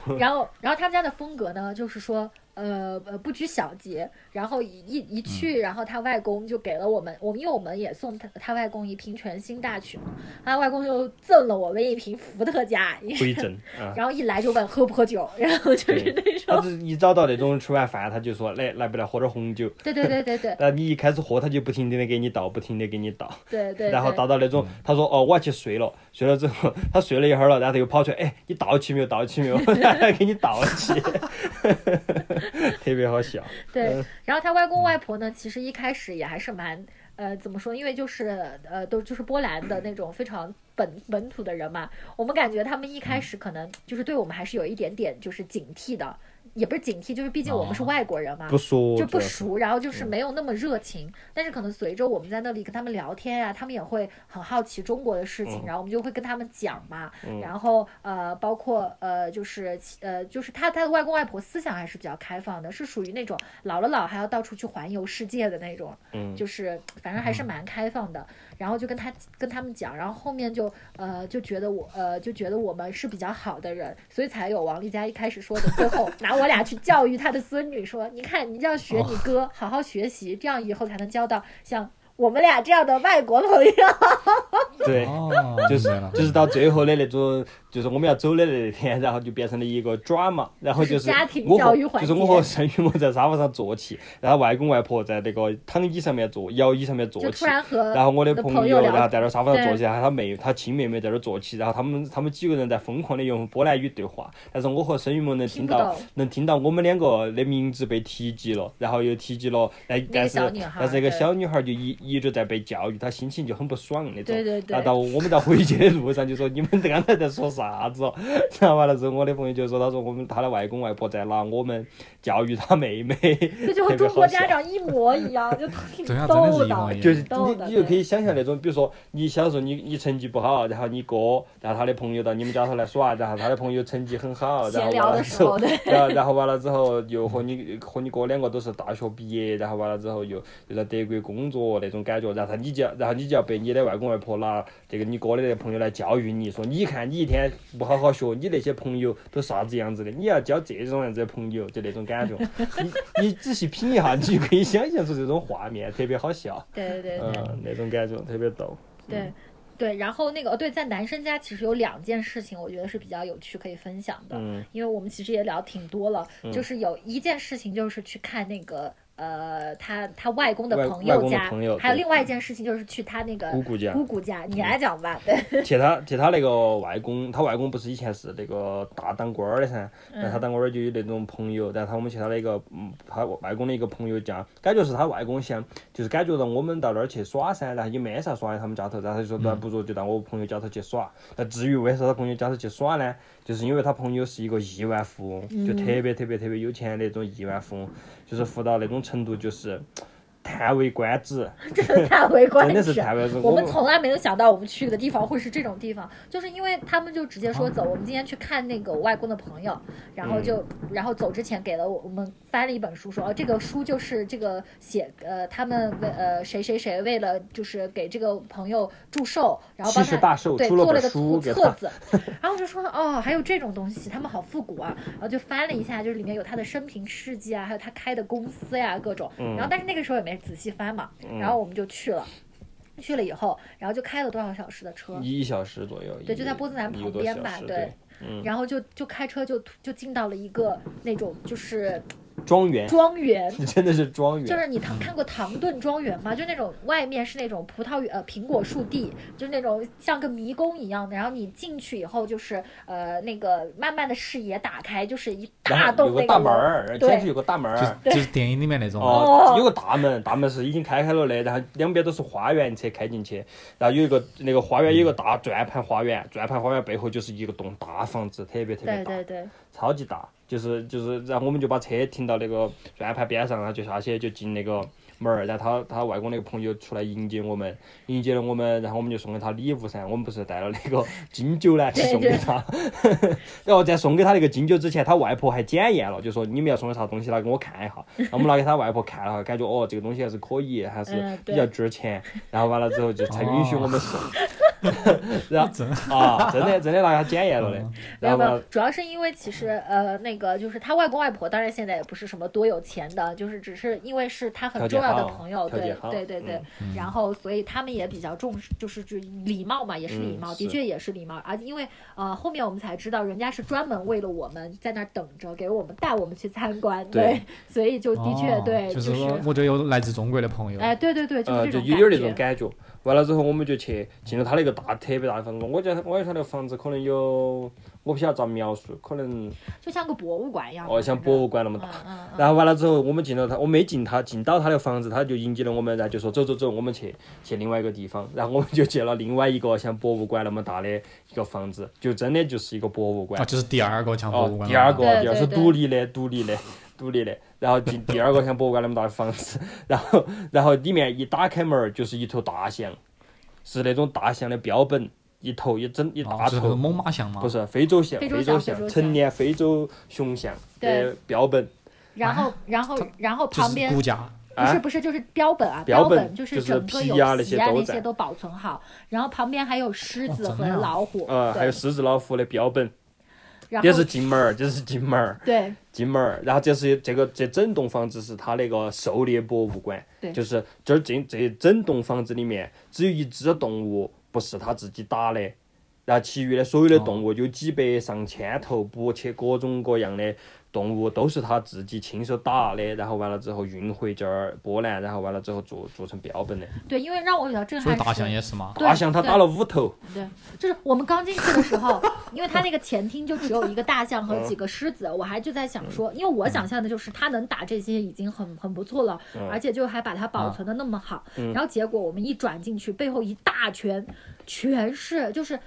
然后，然后他们家的风格呢，就是说，呃呃，不拘小节。然后一一一去，然后他外公就给了我们，我们因为我们也送他他外公一瓶全新大曲嘛，他外公就赠了我们一瓶伏特加，回正 啊。然后一来就问喝不喝酒，然后就是那种他种，只一找到那种吃完饭，他就说来来不来喝点红酒。对对对对对 那你一开始喝，他就不停的给你倒，不停的给你倒，对对，然后倒到那种，他说哦我要去睡了，睡了之后他睡了一会儿了，然后他又跑出来，哎你倒起没有？倒起没有？然后给你倒起，特别好笑。对，然后他外公外婆呢，其实一开始也还是蛮呃怎么说？因为就是呃都就是波兰的那种非常本本土的人嘛，我们感觉他们一开始可能就是对我们还是有一点点就是警惕的，也不是警惕，就是毕竟我们是哦外国人嘛。不熟就不熟，然后就是没有那么热情，但是可能随着我们在那里跟他们聊天呀、他们也会很好奇中国的事情，嗯。然后我们就会跟他们讲嘛，嗯。然后呃，包括呃，就是呃，就是他他的外公外婆思想还是比较开放的，是属于那种老了老还要到处去环游世界的那种，嗯。就是反正还是蛮开放的。然后就跟他跟他们讲，然后后面就呃就觉得我呃就觉得我们是比较好的人，所以才有王丽佳一开始说的，最后 拿我俩去教育他的孙女，说你看你就要学你哥，好好学习，这样以后才能交到像我们俩这样的外国朋友。对。哦，就是就是到最后的那种，就是我们要走的那天，然后就变成了一个 drama，然后就是 家庭我和教育环节。就是我和沈雨萌在沙发上坐起，然后外公外婆在那个躺椅上面坐，摇椅上面坐起，然然后我的的朋友，然后在那沙发上坐起，然后他妹他亲妹妹在那儿坐起，然后他们他们几个人在疯狂的用波兰语对话，但是我和沈雨萌能听到能听到我们两个的名字被提及了，然后又提及了，但但是但是那个小女孩就一一直在被教育，他心情就很不爽那种。对对对然后到我们在回去的路上就说你们刚才在说啥子哦？然后完了之后，我的朋友就说他说我们他的外公外婆在拿我们教育他妹妹，这 就和中国家长一模一样，就 挺逗的。是一模一样就是你你就可以想象那种，比如说你小时候你你成绩不好，然后你哥然后他的朋友到你们家头来耍，然后他的朋友成绩很好，然后聊完了之后然后然后完了之后又和你和你哥两个都是大学毕业，然后完了之后又又在德国工作那种感觉，然后你就要然后你就要被你的外公外婆拿这个你哥的那朋友来教育你，说你看你一天不好好学，你那些朋友都啥子样子的，你要交这种样子的朋友，就那种感觉。你你仔细品一下，你就可以想象出这种画面，特别好笑。对对对。嗯，那种感觉特别逗。对，对，然后那个哦对，在男生家其实有两件事情，我觉得是比较有趣可以分享的，嗯因为我们其实也聊挺多了，就是有一件事情就是去看那个呃他他外公的朋友家，朋友还有另外一件事情就是去他那个姑姑家。姑姑家，你来讲吧，对，去他去他那个外公，他外公不是以前是那个大当官儿的噻，然后他当官儿就有那种朋友，然后他我们去他那个嗯，他外公的一个朋友家，感觉是他外公想，就是感觉到我们到那儿去耍噻，然后也没啥耍的他们家头，然后他就说那不如就到我朋友家头去耍。那至于为啥他朋友家头去耍呢？就是因为他朋友是一个亿万富翁，就特别特别特别有钱的那种亿万富翁，就是富到那种程度，就是叹 为观止，真的叹为观真的是止。叹为观止。我们从来没有想到我们去的地方会是这种地方，就是因为他们就直接说走，我们今天去看那个我外公的朋友，然后就、然后走之前给了我我们翻了一本书说，哦这个书就是这个写呃他们为呃谁谁谁为了就是给这个朋友祝寿，然后帮他对出了本做了个书给他。册子，然后我就说哦还有这种东西，他们好复古啊，然后就翻了一下，就是里面有他的生平事迹啊，还有他开的公司呀各种，然后但是那个时候也没仔细翻嘛，然后我们就去了。去了以后，然后就开了多少小时的车，一小时左右，对，就在波兹南旁边吧，对，嗯，然后就就开车就就进到了一个那种就是庄园，庄园，你 真的是庄园，就是你唐看过唐顿庄园吗？就那种外面是那种葡萄园呃苹果树地，就是那种像个迷宫一样的。然后你进去以后，就是呃那个慢慢的视野打开，就是一大后有个大栋那个大门儿，对进去有个大门就是儿。就是电影里面那种。哦，有个大门，大门是已经开开了的，然后两边都是花园，车开进去，然后有一个那个花园有一个大转盘花园，转盘花园背后就是一个栋大房子，特别特别大，对对对，超级大，就是就是，然后我们就把车停到那个转盘边上，然后就下去就进那个门儿，然后他他外公那个朋友出来迎接我们，迎接了我们，然后我们就送给他礼物噻，我们不是带了那个金酒呢，去送给他，然后 在送给他那个金酒之前，他外婆还检验了，就说你们要送的啥东西拿给我看一下，然后我们拿给他外婆看了下，感觉哦这个东西还是可以，还是比较值钱，然后完了之后就才允许我们送，然后真 啊真的真的拿给他检验了的，没然后完了，有没有，主要是因为其实呃那个就是他外公外婆，当然现在也不是什么多有钱的，就是只是因为是他很重要的朋友，对对对对，嗯然后所以他们也比较重视，就是就礼貌嘛，也是礼嗯貌，的确也是礼貌，而因为呃后面我们才知道，人家是专门为了我们在那儿等着，给我们带我们去参观，对所以就的确哦对，就是说我就有来自中国的朋友。哎对对对，就呃，是这种就有点那种。感觉。完了之后，我们就去进了他那个大特别大的房子。我觉得，我觉得他那个房子可能有，我不晓得咋描述，可能就像个博物馆一样。哦像博物馆那么大。嗯嗯嗯。然后完了之后，我们进了他，我没进他，进到他的房子，他就迎接了我们，然后就说走走走，我们去去另外一个地方。然后我们就去了另外一个像博物馆那么大的一个房子，就真的就是一个博物馆啊，。就是第二个像博物哦，馆。第二个，对第二是独立的，独立的，独立的。然后进第二个像博物馆那么大的房子，然后然后里面一打开门儿就是一头大象，是那种大象的标本，一头一整一大头，猛犸象嘛。不是非洲象，非洲象，成年非洲熊象的标本。然后然后然后旁边骨架。啊不是不是，就是标本啊，标本本就就是整个有皮啊那些都在那些都保存好，然后旁边还有狮子和老虎，呃，还有，狮子、老虎的标本，也是进门儿，这是进门儿，对进门儿。然后这是这个这整栋房子是他那个狩猎博物馆对，就是这儿这这整栋房子里面只有一只动物不是他自己打的，然后其余的所有的动物有几百上千头，不切各种各样的动物都是他自己亲手打的，然后完了之后运回这儿波兰，然后完了之后做做成标本的。对，因为让我比较震撼所以大象，也是嘛。大象它打了五头，对，就是我们刚进去的时候，因为它那个前厅就只有一个大象和几个狮子，我还就在想说，因为我想象的就是它能打这些已经很很不错了，嗯而且就还把它保存的那么好，然后结果我们一转进去，背后一大圈全是就是。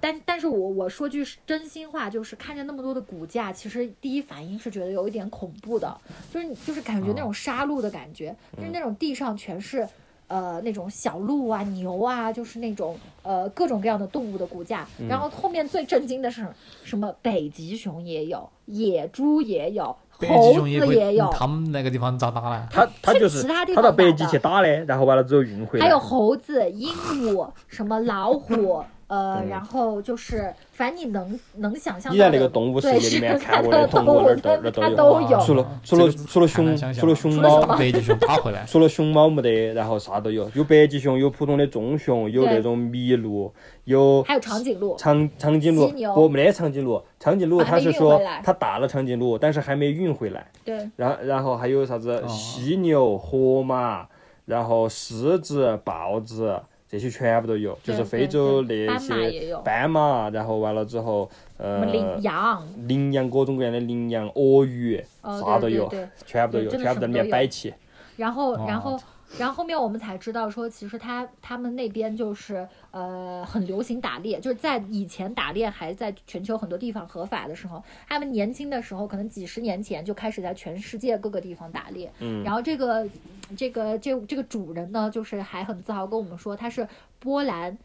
但但是我我说句真心话，就是看见那么多的骨架，其实第一反应是觉得有一点恐怖的，就是你就是感觉那种杀戮的感觉，就是那种地上全是呃那种小鹿啊、牛啊，就是那种呃各种各样的动物的骨架。然后后面最震惊的是什么？北极熊也有，野猪也有，猴子也有，他们那个地方咋打呢？它它去就是其他到北极去打的，然后完了之后运回来。还有猴子、鹦鹉、什么老虎。呃，然后就是，反正你能能想象你在那个动物世界里面看过的动物那儿那儿那儿它都有。都有。除了除了除了熊除了熊猫，北极熊爬回来，除了熊猫没得，然后啥都有，有北极熊，有普通的棕熊，有那种麋鹿，有还有长颈鹿，长长颈鹿不没得长颈鹿，长颈鹿它是说它打了长颈鹿，但是还没运回来。对，然然后还有啥子哦犀牛、河马，然后狮子、豹子。这些全部都有，就是非洲那些斑马，然后完了之后，什呃，羚羊，羚羊各种各样的羚羊、鳄鱼，哦啥都有，全部都有，全部在里面摆起。然后，然后，然后后面我们才知道说，其实他他们那边就是呃很流行打猎，就是在以前打猎还在全球很多地方合法的时候，他们年轻的时候可能几十年前就开始在全世界各个地方打猎。嗯然后这个这个这这个主人呢，就是还很自豪跟我们说他是波兰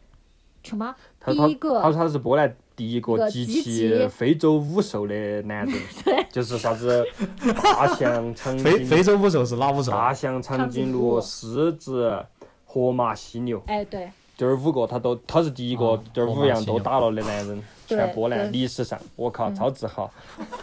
什么第一个他说他是波兰第一一个个集集齐齐非洲五兽的男人，就是啥子大象、长非颈非洲五兽是哪五兽？大象、长颈鹿、狮子、河马、犀牛，哎对。这儿五个他都他是第一个哦，这儿五样都打了的男人，对全波兰历史上，我靠，嗯超自豪。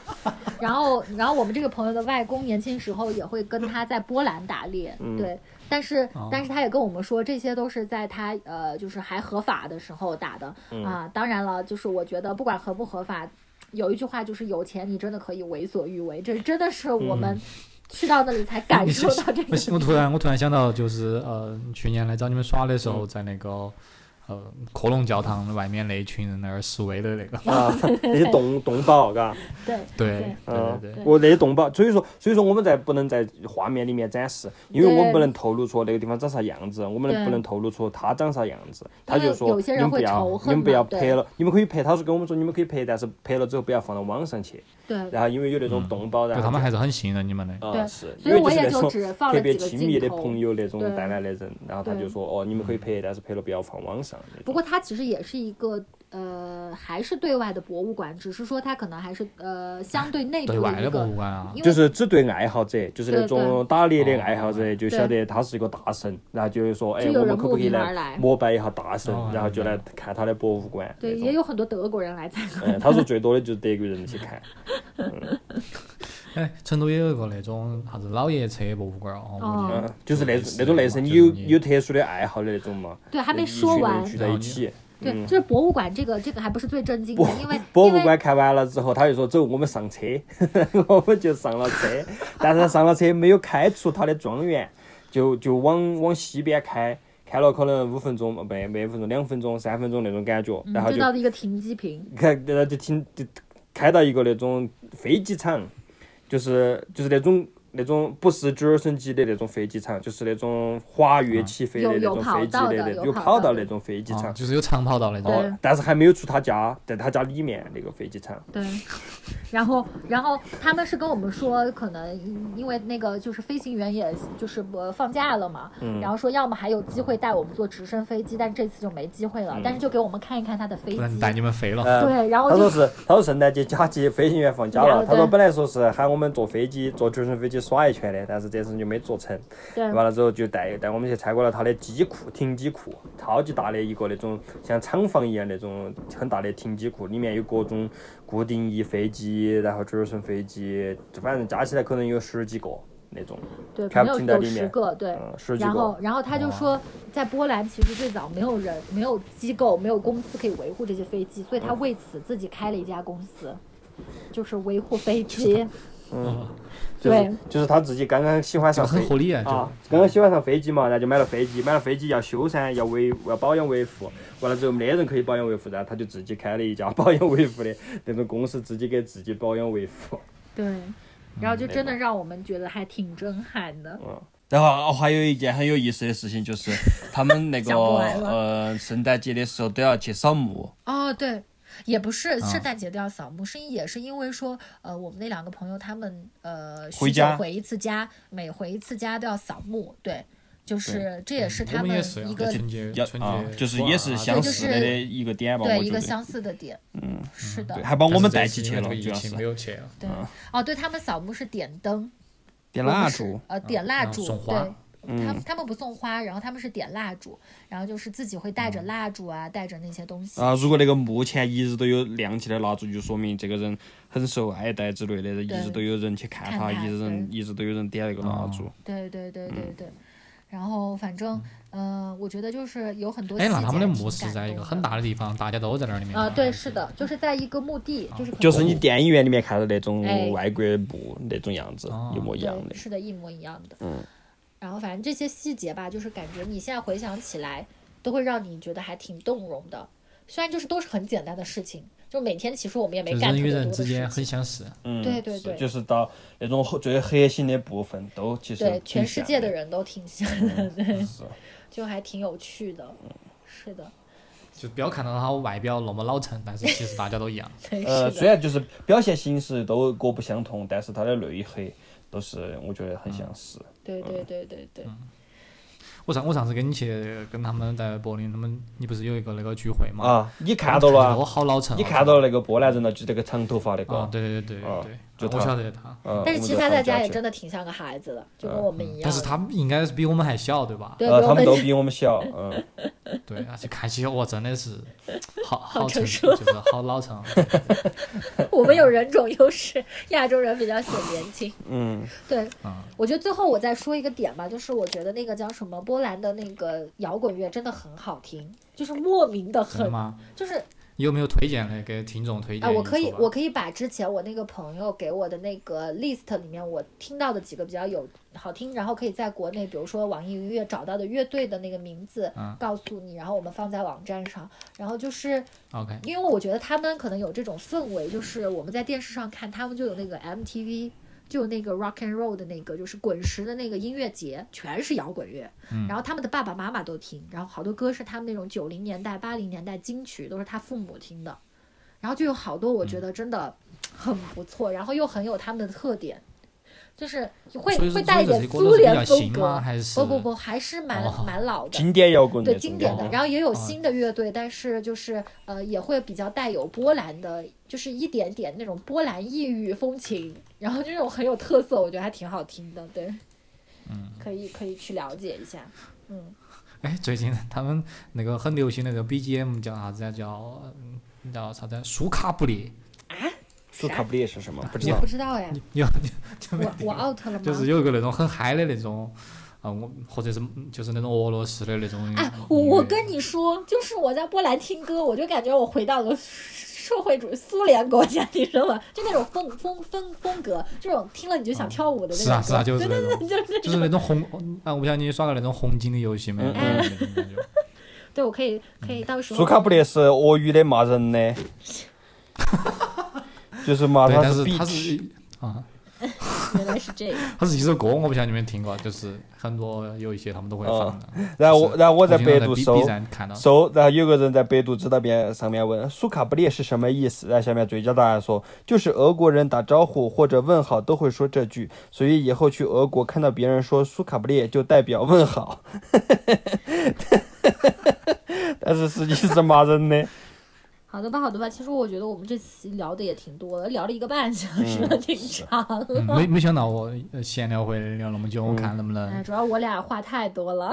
然后，然后我们这个朋友的外公年轻时候也会跟他在波兰打猎，嗯对。但是，哦但是他也跟我们说，这些都是在他呃，就是还合法的时候打的、嗯啊。当然了，就是我觉得不管合不合法，有一句话就是有钱你真的可以为所欲为，这真的是我嗯们 去到那里才感受到这不个。是我突然我突然想到，就是呃，去年来找你们耍的时候，嗯在那个呃科隆教堂外面那一群人那儿示威的那个，啊，那些动动保，嘎，对对对嗯对对，我那些动保，所以说，所以说我们在不能在画面里面展示，因为我们不能透露出那个地方长啥样子，我们不能透露出它长啥样子。他就说你们不要你们不要拍了，你们可以拍。他说跟我们说你们可以拍，但是拍了之后不要放到网上去。对，然后因为有那种动保，然后他们还是很信任你们的。对啊是，所以我也因为就是那种就只放特别亲密的朋友那种对带来的人，然后他就说哦，你们可以拍，但是拍了不要放网上。那种不过它其实也是一个呃，还是对外的博物馆，只是说它可能还是呃相对内部对外的博一个物馆啊，就是只对爱好者，就是那种打猎的哦爱好者，就晓得他是一个大神，然后就会说，哎，我们可不可以来膜拜一下大神哦，然后就来看他的博物馆。对，也有很多德国人来参观。嗯，他说最多的就是德国人去看。哎，成都也有一个那种啥子老爷车博物馆哦，嗯，就是那那种类似你有就是你有特殊的爱好的那种嘛。对，还没说完。聚在一起。对，嗯。就是博物馆这个这个还不是最震惊的博，因为博物馆看完了之后，他就说走，我们上车，我们就上了车，但是上了车没有开出他的庄园，就就往往西边开，开了可能五分钟，不没没五分钟，两分钟、三分钟那种感觉，然后嗯，就到一个停机坪，开，然后就停就开到一个那种飞机场，就是就是那种那种不是直升机的那种飞机场，就是那种滑跃起飞的那种有跑飞机的那有有跑跑道那种飞机场。啊就是有长跑道那种。但是还没有出他家，在他家里面那个飞机场。对，然后然后他们是跟我们说，可能因为那个就是飞行员也就是不放假了嘛，嗯然后说要么还有机会带我们坐直升飞机，但这次就没机会了，但是就给我们看一看他的飞机，带你们飞了。嗯对，然后就他说是，他说圣诞节假期飞行员放假了。他说本来说是喊我们坐飞机，坐直升飞机耍一圈的，但是这次就没做成。对完了之后就带带我们去参观了他的机库、停机库，超级大的一个那种像厂房一样那种很大的停机库，里面有各种固定翼飞机，然后直升飞机，反正加起来可能有十几个那种。对，可全部能有有停在里面十个，对。嗯，十几然后。，然后他就说，在波兰其实最早没有人、没有机构、没有公司可以维护这些飞机，所以他为此自己开了一家公司，就是维护飞机。嗯，就是对。就是他自己刚刚喜欢上飞很合理啊，刚刚喜欢上飞机嘛，然后就买了飞机，买了飞机要修噻，要维要保养维护，完了之后没得人可以保养维护，然后他就自己开了一家保养维护的那种公司，自己给自己保养维护。对，然后就真的让我们觉得还挺震撼的。嗯，然后哦，还有一件很有意思的事情，就是他们那个呃圣诞节的时候都要去扫墓，哦，对，也不是啊圣诞节都要扫墓，是也是因为说，呃，我们那两个朋友他们呃回家许久回一次家，每回一次家都要扫墓，对，就是这也是他们一个啊，就是也是相似的一个点吧，对。一个相似的点，嗯，是的对，，还把我们带起去了，对，哦，对他们扫墓是点灯，点蜡烛，呃，点蜡嗯烛，对。他们他们不送花，然后他们是点蜡烛，然后就是自己会带着蜡烛啊，带着那些东西。啊，如果那个墓前一直都有亮起的蜡烛，就说明这个人很受爱戴之类的，一直都有人去看他，看他一直人一直都有人点那个蜡烛。对对对对对。然后反正，嗯、我觉得就是有很多细哎，那他们的墓是在一个很大的地方，大家都在那里面啊，对，是的，就是在一个墓地，就是就是你电影院里面看到那种哎外国墓那种样子，哦一模一样的，。是的，一模一样的。嗯。然后反正这些细节吧，就是感觉你现在回想起来，都会让你觉得还挺动容的。虽然就是都是很简单的事情，就每天其实我们也没就人与干特别多人之间。很相似。嗯，对对对就是到那种最核心的部分都其实对，全世界的人都挺像的，对，是就还挺有趣的。是的，就不要看到他外表那么老成，但是其实大家都一样。呃，虽然就是表现形式都各不相同，但是他的内核都是我觉得很相似。对对对对对。我上我上次跟你去跟他们在柏林，他们你不是有一个那个聚会嘛？啊，你看到了都啊？好老成啊。你看到那个波兰人了，就这个长头发那个。啊？对对对对啊对就他对，我晓得他。嗯但是其实他在家也真的挺像个孩子的，就跟我们一样。但是他们应该是比我们还小，对吧？对，他们都比我们小，嗯，对，而且看起来哇，真的是好好成成熟熟，就是好老成。我们有人种优势，亚洲人比较显年轻。嗯，对，嗯我觉得最后我再说一个点吧，就是我觉得那个叫什么波兰的那个摇滚乐真的很好听，就是莫名的很？就是有没有推荐的给听众推荐啊？我可以我可以把之前我那个朋友给我的那个 list 里面我听到的几个比较有好听，然后可以在国内，比如说网易云音乐找到的乐队的那个名字嗯告诉你，然后我们放在网站上，然后就是。OK，因为我觉得他们可能有这种氛围，就是我们在电视上看，他们就有那个 MTV，就那个 Rock and Roll 的那个，就是滚石的那个音乐节，全是摇滚乐。嗯然后他们的爸爸妈妈都听，然后好多歌是他们那种九零年代、八零年代金曲，都是他父母听的。然后就有好多我嗯觉得真的很不错，然后又很有他们的特点，就是会会带一点苏联风？格。还是不不不，还是蛮、哦蛮老的。经典摇滚对经典的，然后也有哦新的乐队，但是就是呃也会比较带有波兰的，就是一点点那种波兰异域风情，然后就那种很有特色，我觉得还挺好听的，对，嗯，可以可以去了解一下，嗯，哎，最近他们那个很流行的那个 BGM 叫啥子呀？叫嗯叫啥子？苏卡布列。苏卡布列是什么？不知道我不。知道哎，有就我我 out 了吗？就是有一个那种很嗨的那种，啊，我或者是就是那种俄罗斯的那种。哎，我我跟你说，就是我在波兰听歌，我就感觉我回到了社会主义苏联国家，你知道吗？就那种风风风风格，这种听了你就想跳舞的那种嗯。是啊是啊，就是对那种，对对，就是那种红啊，我不晓得你耍过那种红警的游戏没。对，我可以可以到时候。苏卡布列是俄语的骂人的，就是骂对，他是是啊，原来是这样。它是一首歌，我不晓得你们听过，就是很多有一些他们都会放的。然后我然后我在百度搜看到，搜，然后有个人在百度知道边上面问苏卡布列是什么意思，然后下面最佳答案说就是俄国人打招呼或者问好都会说这句，所以以后去俄国看到别人说苏卡布列就代表问好，但是实际是骂人的。好的吧，好的吧。其实我觉得我们这期聊的也挺多的，聊了一个半小时了，挺长。嗯没没想到我呃闲聊会聊那么久，我看能不哎，能主要我俩话太多了。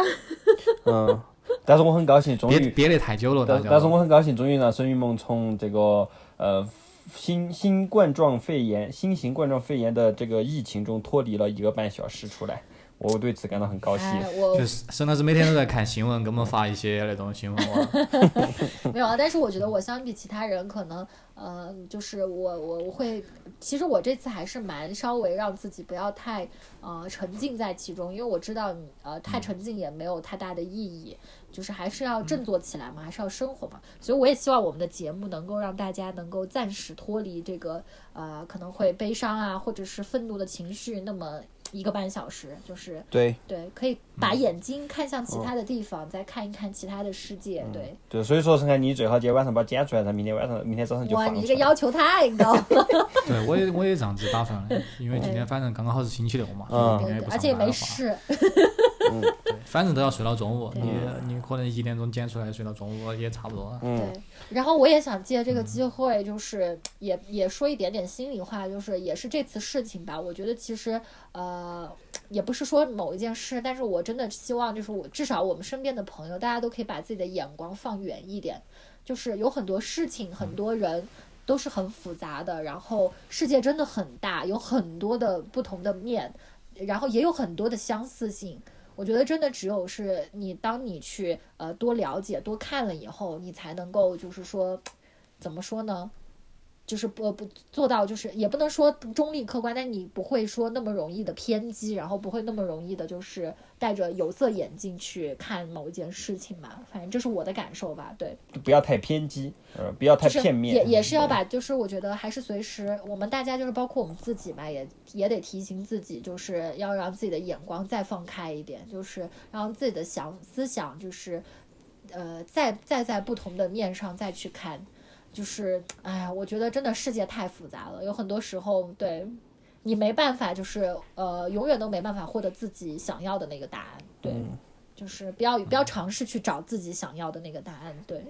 嗯，但是我很高兴，终于，憋憋得太久了，大家。但但是我很高兴，终于让孙云梦从这个呃新新冠状肺炎新型冠状肺炎的这个疫情中脱离了一个半小时出来。我对此感到很高兴。哎，我就是沈老师每天都在看新闻，给我们发一些那种新闻网。没有啊，但是我觉得我相比其他人，可能呃，就是我我我会，其实我这次还是蛮稍微让自己不要太呃沉浸在其中，因为我知道呃太沉浸也没有太大的意义，就是还是要振作起来嘛，还是要生活嘛，所以我也希望我们的节目能够让大家能够暂时脱离这个呃可能会悲伤啊或者是愤怒的情绪，那么一个半小时，就是对。对，可以把眼睛看向其他的地方，再看一看其他的世界，对。对，所以说陈凯，你最好今天晚上把它剪出来，然后明天晚上、明天早上就哇，放出来。你这个要求太高了。对，我也我也这样子打算的，因为今天反正刚刚好是星期六嘛，而且也没上班的话，事，对，反正都要睡到中午，你你可能一点钟剪出来，睡到中午也差不多了。嗯对。然后我也想借这个机会，就是也也说一点点心里话，就是也是这次事情吧。我觉得其实呃，也不是说某一件事，但是我真的希望就是我至少我们身边的朋友，大家都可以把自己的眼光放远一点。就是有很多事情，很多人都是很复杂的，然后世界真的很大，有很多的不同的面，然后也有很多的相似性。我觉得真的只有是你，当你去呃多了解、多看了以后，你才能够就是说，怎么说呢？就是不不做到，就是也不能说中立客观，但你不会说那么容易的偏激，然后不会那么容易的，就是戴着有色眼镜去看某一件事情嘛。反正这是我的感受吧，对。不要太偏激，呃，不要太就是片面。也也是要把，就是我觉得还是随时，我们大家就是包括我们自己嘛，也也得提醒自己，就是要让自己的眼光再放开一点，就是让自己的想思想就是，呃，再再在不同的面上再去看，就是哎呀，我觉得真的世界太复杂了，有很多时候对。你没办法，就是呃，永远都没办法获得自己想要的那个答案，对，就是不要不要尝试去找自己想要的那个答案，对，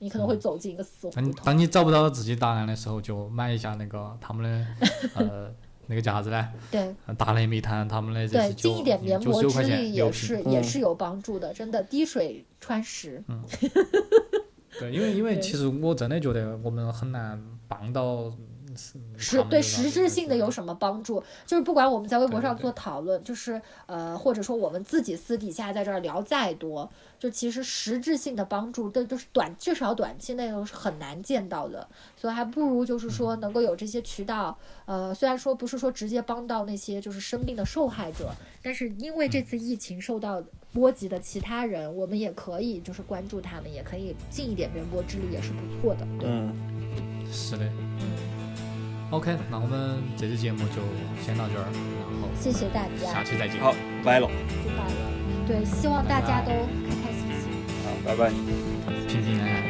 你可能会走进一个死胡同。当你找不到自己答案的时候，就买一下那个他们的呃那个叫啥子呢？对呃大内密谈他们的这对，是九尽一点棉九十九膜之力也是。也是有帮助的，真的滴水穿石。对，因为因为其实我真的觉得我们很难帮到是实对实质性的有什么帮助？就是不管我们在微博上做讨论，就是呃，或者说我们自己私底下在这儿聊再多，就其实实质性的帮助都都是短，至少短期内都是很难见到的，所以还不如就是说能够有这些渠道，呃，虽然说不是说直接帮到那些就是生病的受害者，但是因为这次疫情受到波及的其他人，我们也可以就是关注他们，也可以尽一点绵薄之力，也是不错的。对，嗯，是的。OK，那我们这期节目就先到这儿，然后谢谢大家下，期再见。好，拜了，拜拜了。对，希望大家都开开心心。好，拜拜。平平安安。